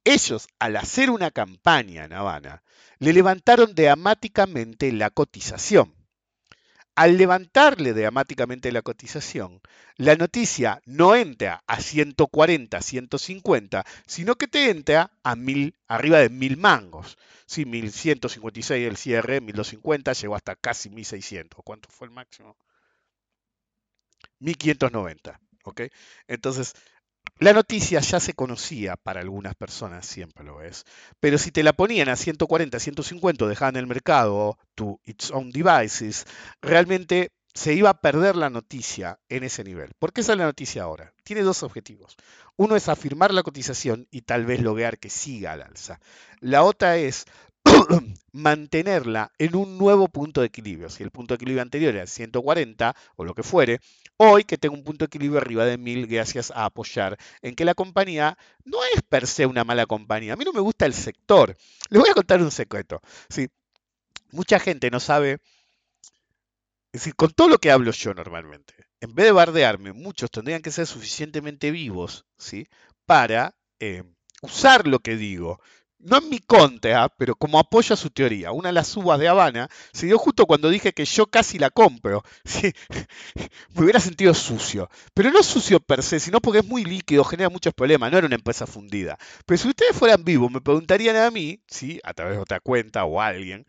ellos al hacer una campaña en Habana, le levantaron dramáticamente la cotización. Al levantarle dramáticamente la cotización, la noticia no entra a 140, 150, sino que te entra a mil, arriba de mil mangos. Sí, 1156 el cierre, 1250, llegó hasta casi 1600. ¿Cuánto fue el máximo? 1590. ¿ok? Entonces, la noticia ya se conocía para algunas personas, siempre lo es, pero si te la ponían a 140, 150, dejaban el mercado to its own devices, realmente se iba a perder la noticia en ese nivel. ¿Por qué es la noticia ahora? Tiene dos objetivos. Uno es afirmar la cotización y tal vez lograr que siga al alza. La otra es mantenerla en un nuevo punto de equilibrio. Si el punto de equilibrio anterior era 140 o lo que fuere, hoy que tengo un punto de equilibrio arriba de 1000 gracias a apoyar en que la compañía no es per se una mala compañía. A mí no me gusta el sector. Les voy a contar un secreto. ¿sí? Mucha gente no sabe, es decir, con todo lo que hablo yo normalmente, en vez de bardearme, muchos tendrían que ser suficientemente vivos ¿sí? para... Eh, usar lo que digo no en mi contra, pero como apoyo a su teoría. Una de las uvas de Habana se dio justo cuando dije que yo casi la compro. Me hubiera sentido sucio. Pero no sucio per se, sino porque es muy líquido, genera muchos problemas. No era una empresa fundida. Pero si ustedes fueran vivos, me preguntarían a mí, ¿sí? a través de otra cuenta o alguien,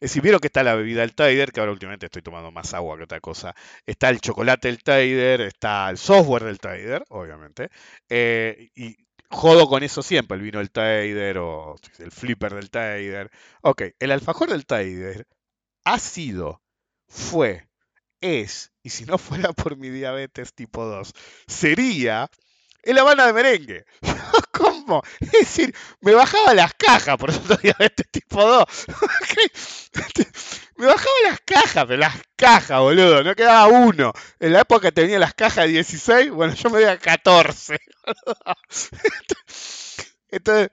si vieron que está la bebida del Tider, que ahora últimamente estoy tomando más agua que otra cosa, está el chocolate del Tider, está el software del Tider, obviamente, eh, y jodo con eso siempre, el vino del Tader o el flipper del Tader. Ok, el alfajor del Tader ha sido, fue, es, y si no fuera por mi diabetes tipo 2, sería el Habana de merengue. ¿Cómo? Es decir, me bajaba las cajas, por eso diabetes tipo 2. me bajaba las cajas, pero las cajas, boludo, no quedaba uno. En la época tenía las cajas de 16, bueno, yo me veía 14. Entonces,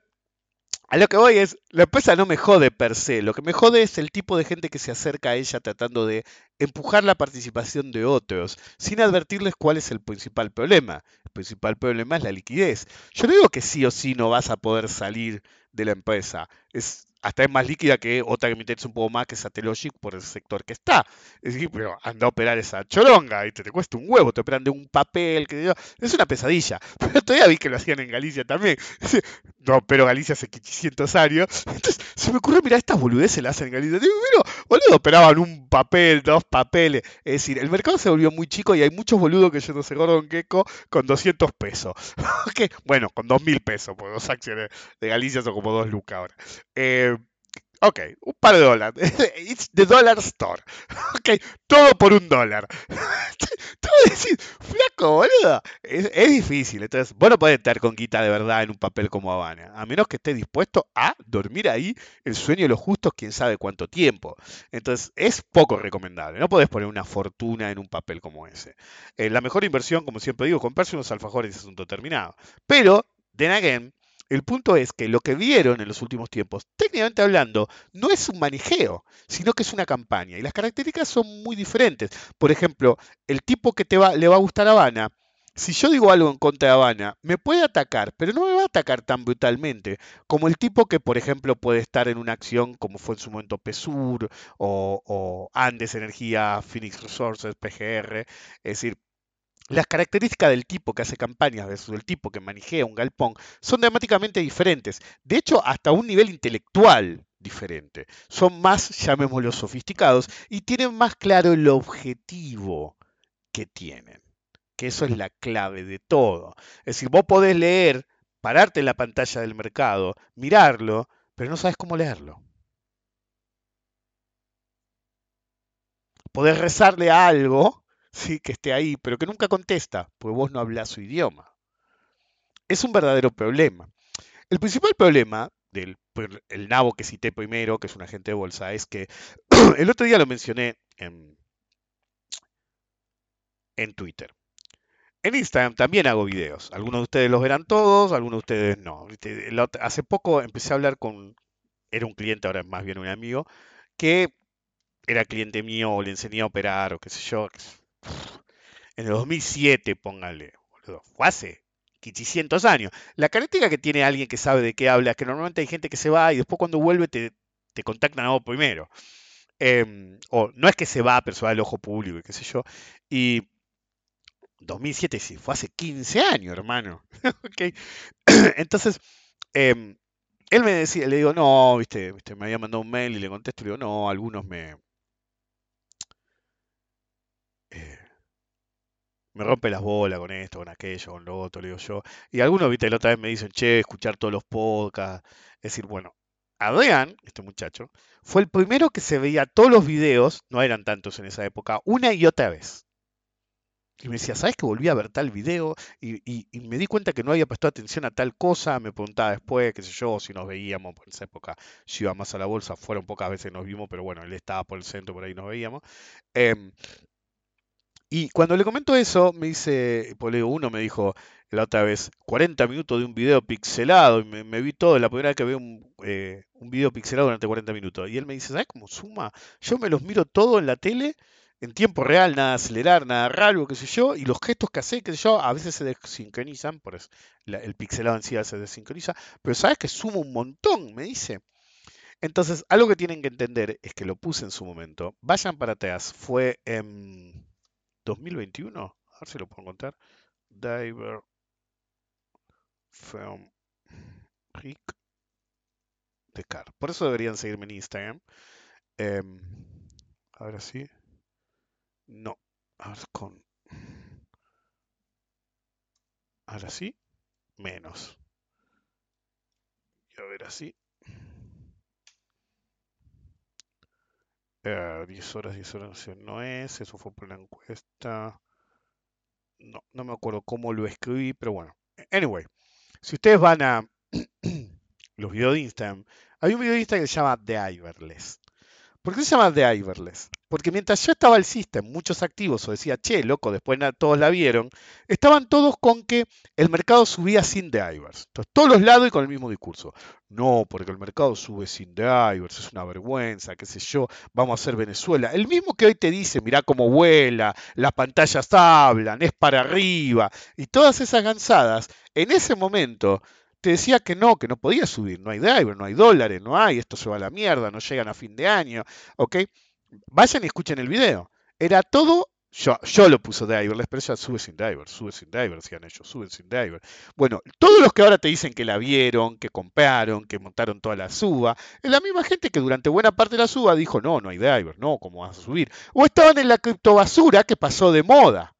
a lo que voy es, la empresa no me jode per se, lo que me jode es el tipo de gente que se acerca a ella tratando de empujar la participación de otros, sin advertirles cuál es el principal problema. El principal problema es la liquidez. Yo no digo que sí o sí no vas a poder salir de la empresa. Es hasta es más líquida que otra que me interesa un poco más, que Satellogic, por el sector que está. Es decir, pero anda a operar esa choronga y te, te cuesta un huevo, te operan de un papel, que es una pesadilla. Pero todavía vi que lo hacían en Galicia también. No, pero Galicia hace 500 años. Entonces se me ocurrió, mira, estas boludeces las hacen en Galicia. Digo, pero, boludo, operaban un papel, dos papeles. Es decir, el mercado se volvió muy chico y hay muchos boludos que yo no sé, Gordon Gecko, con 200 pesos. Bueno, con 2.000 pesos, porque dos acciones de Galicia son como dos lucas ahora. Eh, Ok, un par de dólares. It's the dollar store. Ok, todo por un dólar. Todo decir, flaco, boludo. Es, difícil. Entonces, vos no podés estar con guita de verdad en un papel como Habana. A menos que estés dispuesto a dormir ahí el sueño de los justos, quién sabe cuánto tiempo. Entonces, es poco recomendable. No podés poner una fortuna en un papel como ese. Eh, la mejor inversión, como siempre digo, comprarse unos alfajores es asunto terminado. Pero, then again, el punto es que lo que vieron en los últimos tiempos, técnicamente hablando, no es un manijeo, sino que es una campaña. Y las características son muy diferentes. Por ejemplo, el tipo que te va, le va a gustar a Habana, si yo digo algo en contra de Habana, me puede atacar, pero no me va a atacar tan brutalmente como el tipo que, por ejemplo, puede estar en una acción como fue en su momento PESUR o, o Andes Energía, Phoenix Resources, PGR. Es decir, las características del tipo que hace campañas versus el tipo que manejea un galpón son dramáticamente diferentes. De hecho, hasta un nivel intelectual diferente. Son más, llamémoslo, sofisticados y tienen más claro el objetivo que tienen. Que eso es la clave de todo. Es decir, vos podés leer, pararte en la pantalla del mercado, mirarlo, pero no sabes cómo leerlo. Podés rezarle a algo sí, que esté ahí, pero que nunca contesta, porque vos no hablas su idioma. Es un verdadero problema. El principal problema del el nabo que cité primero, que es un agente de bolsa, es que el otro día lo mencioné en, en Twitter. En Instagram también hago videos. Algunos de ustedes los verán todos, algunos de ustedes no. Hace poco empecé a hablar con, era un cliente, ahora más bien un amigo, que era cliente mío o le enseñé a operar o qué sé yo, en el 2007, póngale, fue hace 500 años. La característica que tiene alguien que sabe de qué habla es que normalmente hay gente que se va y después cuando vuelve te, contactan a vos primero. Em, o no es que se va, pero se va al ojo público y qué sé yo. Y 2007 sí, fue hace 15 años, hermano. Entonces, em, él me decía, le digo, no, viste, me había mandado un mail y le contesto, le digo, no, algunos me, me rompe las bolas con esto, con aquello, con lo otro, le digo yo. Y algunos, viste, la otra vez me dicen, che, escuchar todos los podcasts. Es decir, bueno, Adrián, este muchacho, fue el primero que se veía todos los videos, no eran tantos en esa época, una y otra vez. Y me decía, ¿sabes que volví a ver tal video? Y, y, me di cuenta que no había prestado atención a tal cosa. Me preguntaba después, qué sé yo, si nos veíamos. Por esa época yo iba más a la bolsa. Fueron pocas veces nos vimos, pero bueno, él estaba por el centro, por ahí nos veíamos. Eh, y cuando le comento eso, me dice, pues uno me dijo la otra vez, 40 minutos de un video pixelado, y me, vi todo, la primera vez que veo un, eh, un video pixelado durante 40 minutos. Y él me dice, ¿sabes cómo suma? Yo me los miro todo en la tele, en tiempo real, nada acelerar, nada raro, qué sé yo, y los gestos que hace, qué sé yo, a veces se desincronizan, por eso el pixelado en sí se desincroniza, pero sabes que suma un montón, me dice. Entonces, algo que tienen que entender es que lo puse en su momento. Vayan para atrás, fue en 2021, a ver si lo puedo encontrar. Diver Film Rick de Car. Por eso deberían seguirme en Instagram. Eh, ahora sí. No. Ahora con. Ahora sí. Menos. Y a ver así. 10 horas, 10 horas no es, eso fue por la encuesta. No, no me acuerdo cómo lo escribí, pero bueno. Anyway, si ustedes van a los videos de Instagram, hay un video de Instagram que se llama The Iverless. ¿Por qué se llama The Iverless? Porque mientras yo estaba el system, muchos activos o decía, che, loco, después todos la vieron, estaban todos con que el mercado subía sin The Ivers. Entonces, todos los lados y con el mismo discurso. No, porque el mercado sube sin The Ivers, es una vergüenza, qué sé yo, vamos a hacer Venezuela. El mismo que hoy te dice, mirá cómo vuela, las pantallas hablan, es para arriba, y todas esas gansadas, en ese momento te decía que no, que no podía subir, no hay driver, no hay dólares, no hay, esto se va a la mierda, no llegan a fin de año, ¿ok? Vayan y escuchen el video. Era todo, yo, yo lo puse driverless, pero ya sube sin driver, sube sin driver, decían ellos, sube sin driver. Bueno, todos los que ahora te dicen que la vieron, que compraron, que montaron toda la suba, es la misma gente que durante buena parte de la suba dijo, no, no hay driver, no, ¿cómo vas a subir? O estaban en la criptobasura que pasó de moda.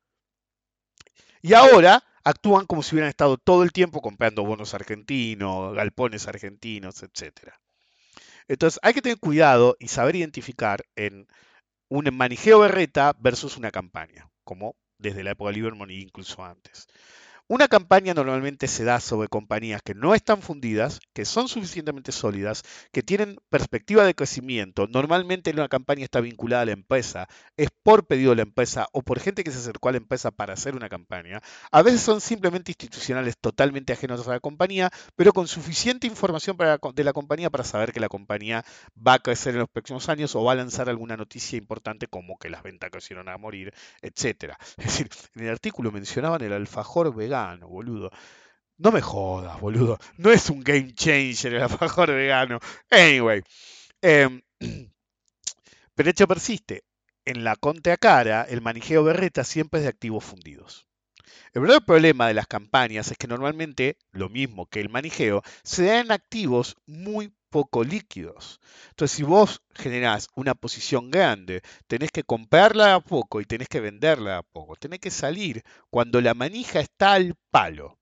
Y ahora actúan como si hubieran estado todo el tiempo comprando bonos argentinos, galpones argentinos, etc. Entonces hay que tener cuidado y saber identificar en un manijeo berreta versus una campaña, como desde la época de Livermore e incluso antes. Una campaña normalmente se da sobre compañías que no están fundidas, que son suficientemente sólidas, que tienen perspectiva de crecimiento. Normalmente una campaña está vinculada a la empresa, es por pedido de la empresa o por gente que se acercó a la empresa para hacer una campaña. A veces son simplemente institucionales totalmente ajenos a la compañía, pero con suficiente información de la compañía para saber que la compañía va a crecer en los próximos años o va a lanzar alguna noticia importante como que las ventas crecieron a morir, etc. Es decir, en el artículo mencionaban el alfajor vegano boludo. No me jodas, boludo. No es un game changer el alfajor vegano. Anyway. Em, pero hecho persiste. En la conte a cara, el manijeo berreta siempre es de activos fundidos. El verdadero problema de las campañas es que normalmente, lo mismo que el manijeo, se da en activos muy poco líquidos. Entonces, si vos generás una posición grande, tenés que comprarla a poco y tenés que venderla a poco. Tenés que salir cuando la manija está al palo.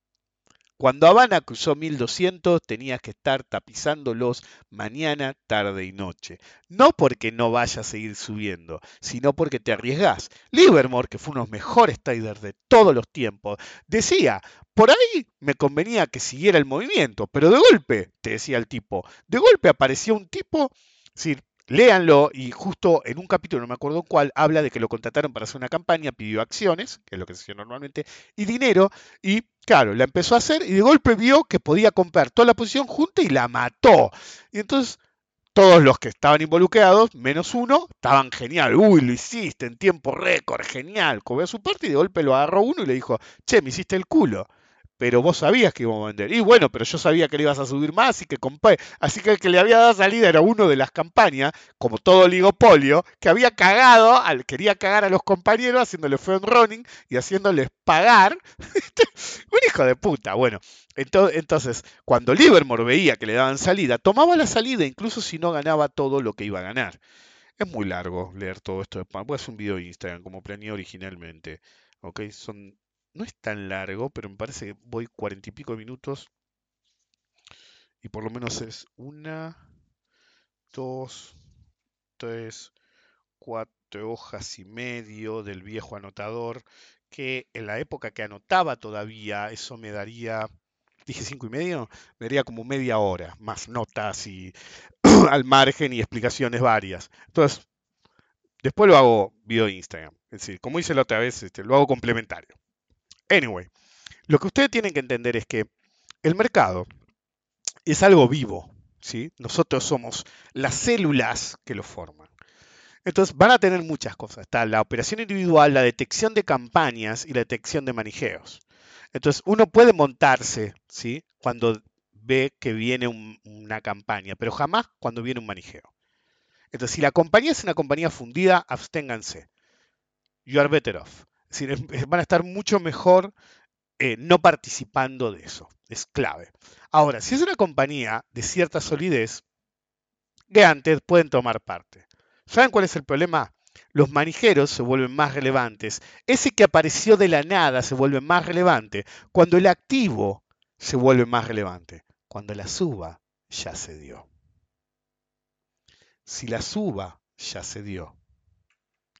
Cuando Habana cruzó 1200 tenías que estar tapizándolos mañana, tarde y noche. No porque no vaya a seguir subiendo, sino porque te arriesgás. Livermore, que fue uno de los mejores traders de todos los tiempos, decía, por ahí me convenía que siguiera el movimiento, pero de golpe, te decía el tipo, de golpe aparecía un tipo, decir, Léanlo y justo en un capítulo, no me acuerdo cuál, habla de que lo contrataron para hacer una campaña, pidió acciones, que es lo que se hace normalmente, y dinero, y claro, la empezó a hacer y de golpe vio que podía comprar toda la posición junta y la mató. Y entonces todos los que estaban involucrados, menos uno, estaban genial. Uy, lo hiciste en tiempo récord, genial. Cobró su parte y de golpe lo agarró uno y le dijo, che, me hiciste el culo pero vos sabías que íbamos a vender. Y bueno, pero yo sabía que le ibas a subir más y que compré. Así que el que le había dado salida era uno de las campañas, como todo oligopolio, que había cagado, al, quería cagar a los compañeros haciéndole front running y haciéndoles pagar. Un hijo de puta. Bueno, entonces, cuando Livermore veía que le daban salida, tomaba la salida incluso si no ganaba todo lo que iba a ganar. Es muy largo leer todo esto. Voy a hacer un video de Instagram como planeé originalmente. ¿ok? Son no es tan largo, pero me parece que voy cuarenta y pico minutos. Y por lo menos es una, dos, tres, cuatro hojas y medio del viejo anotador. Que en la época que anotaba todavía, eso me daría, dije cinco y medio, me daría como media hora, más notas y al margen y explicaciones varias. Entonces, después lo hago video de Instagram. Es decir, como hice la otra vez, este, lo hago complementario. Anyway, lo que ustedes tienen que entender es que el mercado es algo vivo, ¿sí? Nosotros somos las células que lo forman. Entonces van a tener muchas cosas. Está la operación individual, la detección de campañas y la detección de manijeos. Entonces uno puede montarse, ¿sí? Cuando ve que viene una campaña, pero jamás cuando viene un manijeo. Entonces, si la compañía es una compañía fundida, absténganse. You are better off van a estar mucho mejor eh, no participando de eso. Es clave. Ahora, si es una compañía de cierta solidez, antes pueden tomar parte. ¿Saben cuál es el problema? Los manijeros se vuelven más relevantes. Ese que apareció de la nada se vuelve más relevante cuando el activo se vuelve más relevante. Cuando la suba ya se dio. Si la suba ya se dio,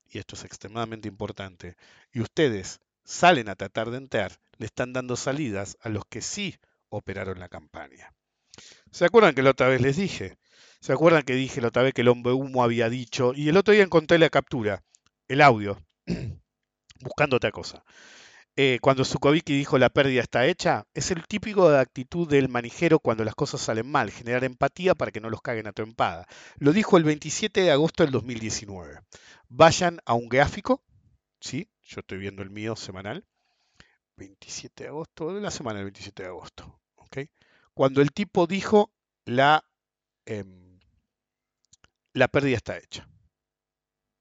y esto es extremadamente importante, y ustedes salen a tratar de entrar, le están dando salidas a los que sí operaron la campaña. ¿Se acuerdan que la otra vez les dije? ¿Se acuerdan que dije la otra vez que el hombre humo había dicho? Y el otro día encontré la captura, el audio, buscando otra cosa. Eh, cuando Zukovicki dijo la pérdida está hecha, es el típico de actitud del manijero cuando las cosas salen mal, generar empatía para que no los caguen a trompada. Lo dijo el 27 de agosto del 2019. Vayan a un gráfico, ¿sí? Yo estoy viendo el mío semanal. 27 de agosto, la semana del 27 de agosto. ¿ok? Cuando el tipo dijo la, em, la pérdida está hecha.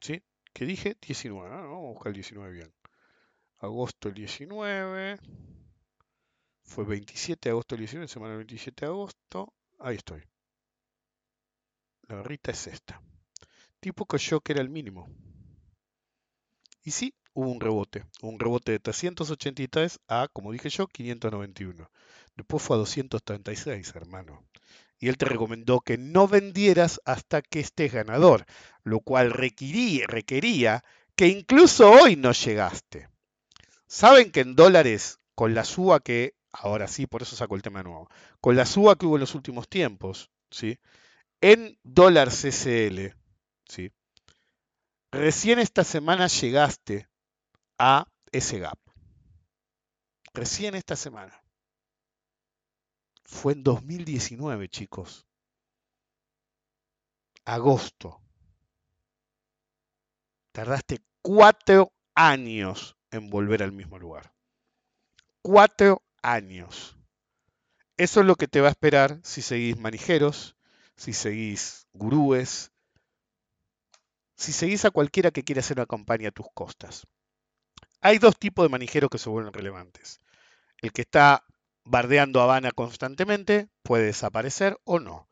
¿Sí? ¿Qué dije? 19. Ah, vamos a buscar el 19 bien agosto el 19. Fue 27 de agosto el 19, semana del 27 de agosto. Ahí estoy. La barrita es esta. Tipo yo que era el mínimo. Y sí, hubo un rebote. Un rebote de 383 a, como dije yo, 591. Después fue a 236, hermano. y él te recomendó que no vendieras hasta que estés ganador, lo cual requería, requería que incluso hoy no llegaste. Saben que en dólares, con la suba que, ahora sí, por eso saco el tema nuevo, con la suba que hubo en los últimos tiempos, ¿sí? en dólar CCL, ¿sí? recién esta semana llegaste a ese gap. Recién esta semana. Fue en 2019, chicos. Agosto. Tardaste cuatro años en volver al mismo lugar. Cuatro años. Eso es lo que te va a esperar si seguís manijeros, si seguís gurúes, si seguís a cualquiera que quiera hacer una campaña a tus costas. Hay dos tipos de manijeros que se vuelven relevantes. El que está bardeando Habana constantemente puede desaparecer o no.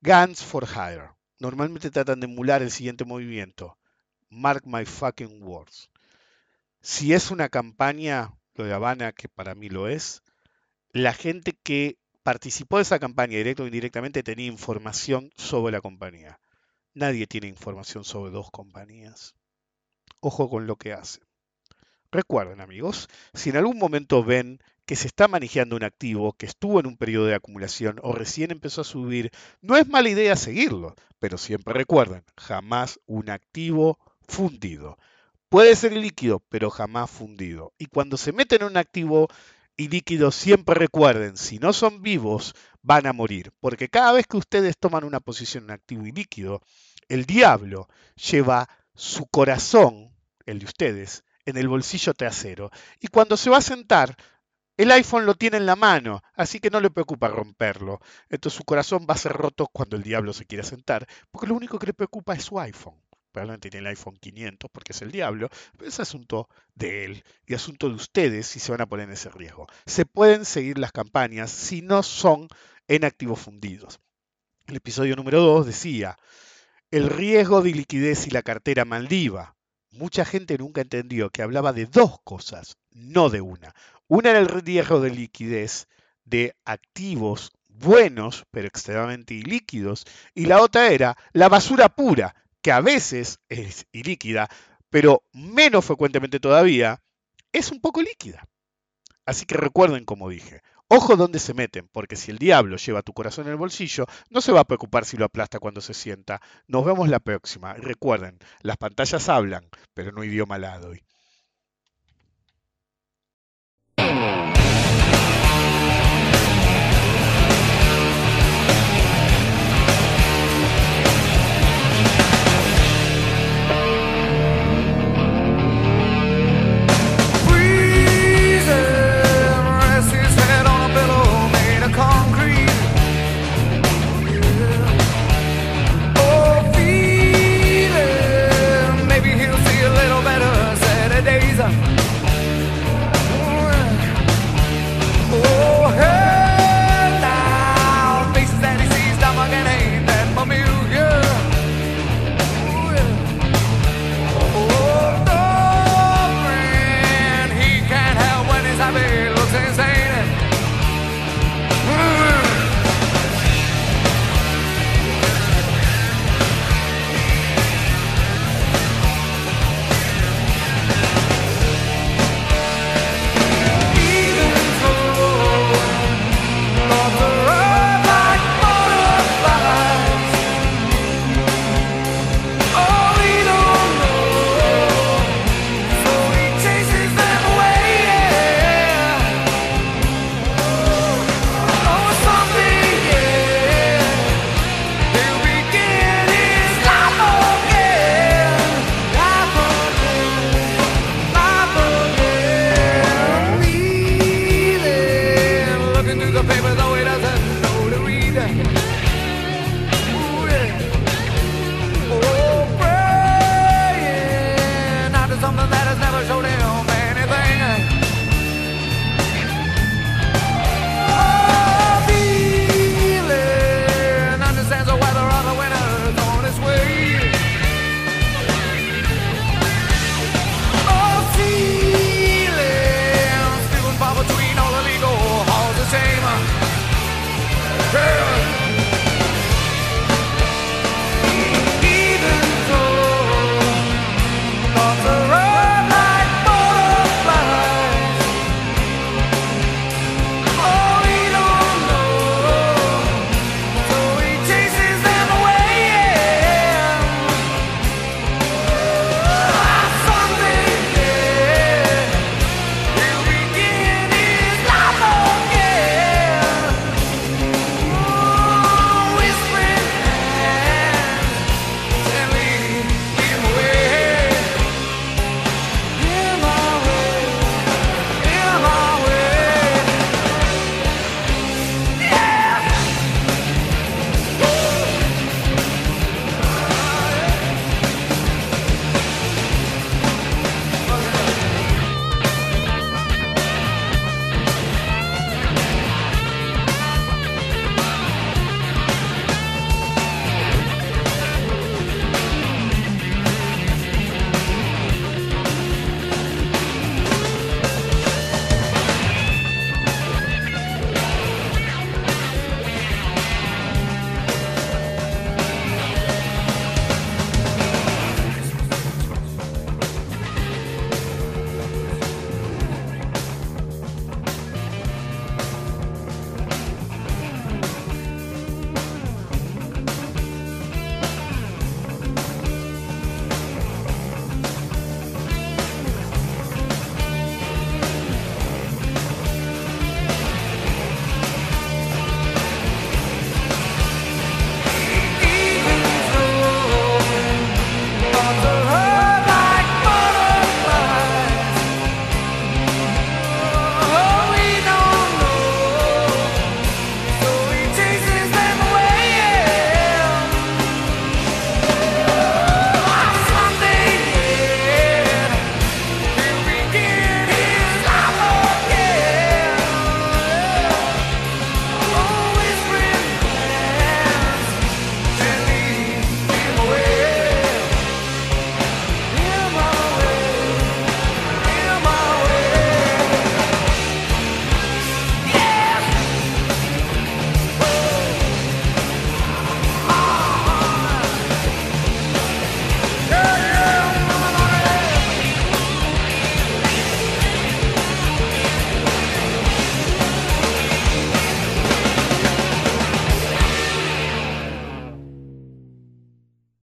Guns for Hire. Normalmente tratan de emular el siguiente movimiento. Mark my fucking words. Si es una campaña, lo de Habana, que para mí lo es, la gente que participó de esa campaña, directo o indirectamente, tenía información sobre la compañía. Nadie tiene información sobre dos compañías. Ojo con lo que hace. Recuerden amigos, si en algún momento ven que se está manejando un activo que estuvo en un periodo de acumulación o recién empezó a subir, no es mala idea seguirlo, pero siempre recuerden, jamás un activo fundido. Puede ser líquido, pero jamás fundido. Y cuando se meten en un activo y líquido, siempre recuerden, si no son vivos, van a morir. Porque cada vez que ustedes toman una posición en activo y líquido, el diablo lleva su corazón, el de ustedes, en el bolsillo trasero. Y cuando se va a sentar, el iPhone lo tiene en la mano, así que no le preocupa romperlo. Entonces su corazón va a ser roto cuando el diablo se quiera sentar, porque lo único que le preocupa es su iPhone. Probablemente tiene el iPhone 500 porque es el diablo, pero es asunto de él y asunto de ustedes si se van a poner en ese riesgo. Se pueden seguir las campañas si no son en activos fundidos. El episodio número 2 decía, el riesgo de liquidez y la cartera Maldiva mucha gente nunca entendió que hablaba de dos cosas, no de una. Una era el riesgo de liquidez de activos buenos, pero extremadamente ilíquidos, y la otra era la basura pura, que a veces es ilíquida, pero menos frecuentemente todavía, es un poco líquida. Así que recuerden como dije, Ojo donde se meten, porque si el diablo lleva tu corazón en el bolsillo, no se va a preocupar si lo aplasta cuando se sienta. Nos vemos la próxima. recuerden, las pantallas hablan, pero no idioma alado.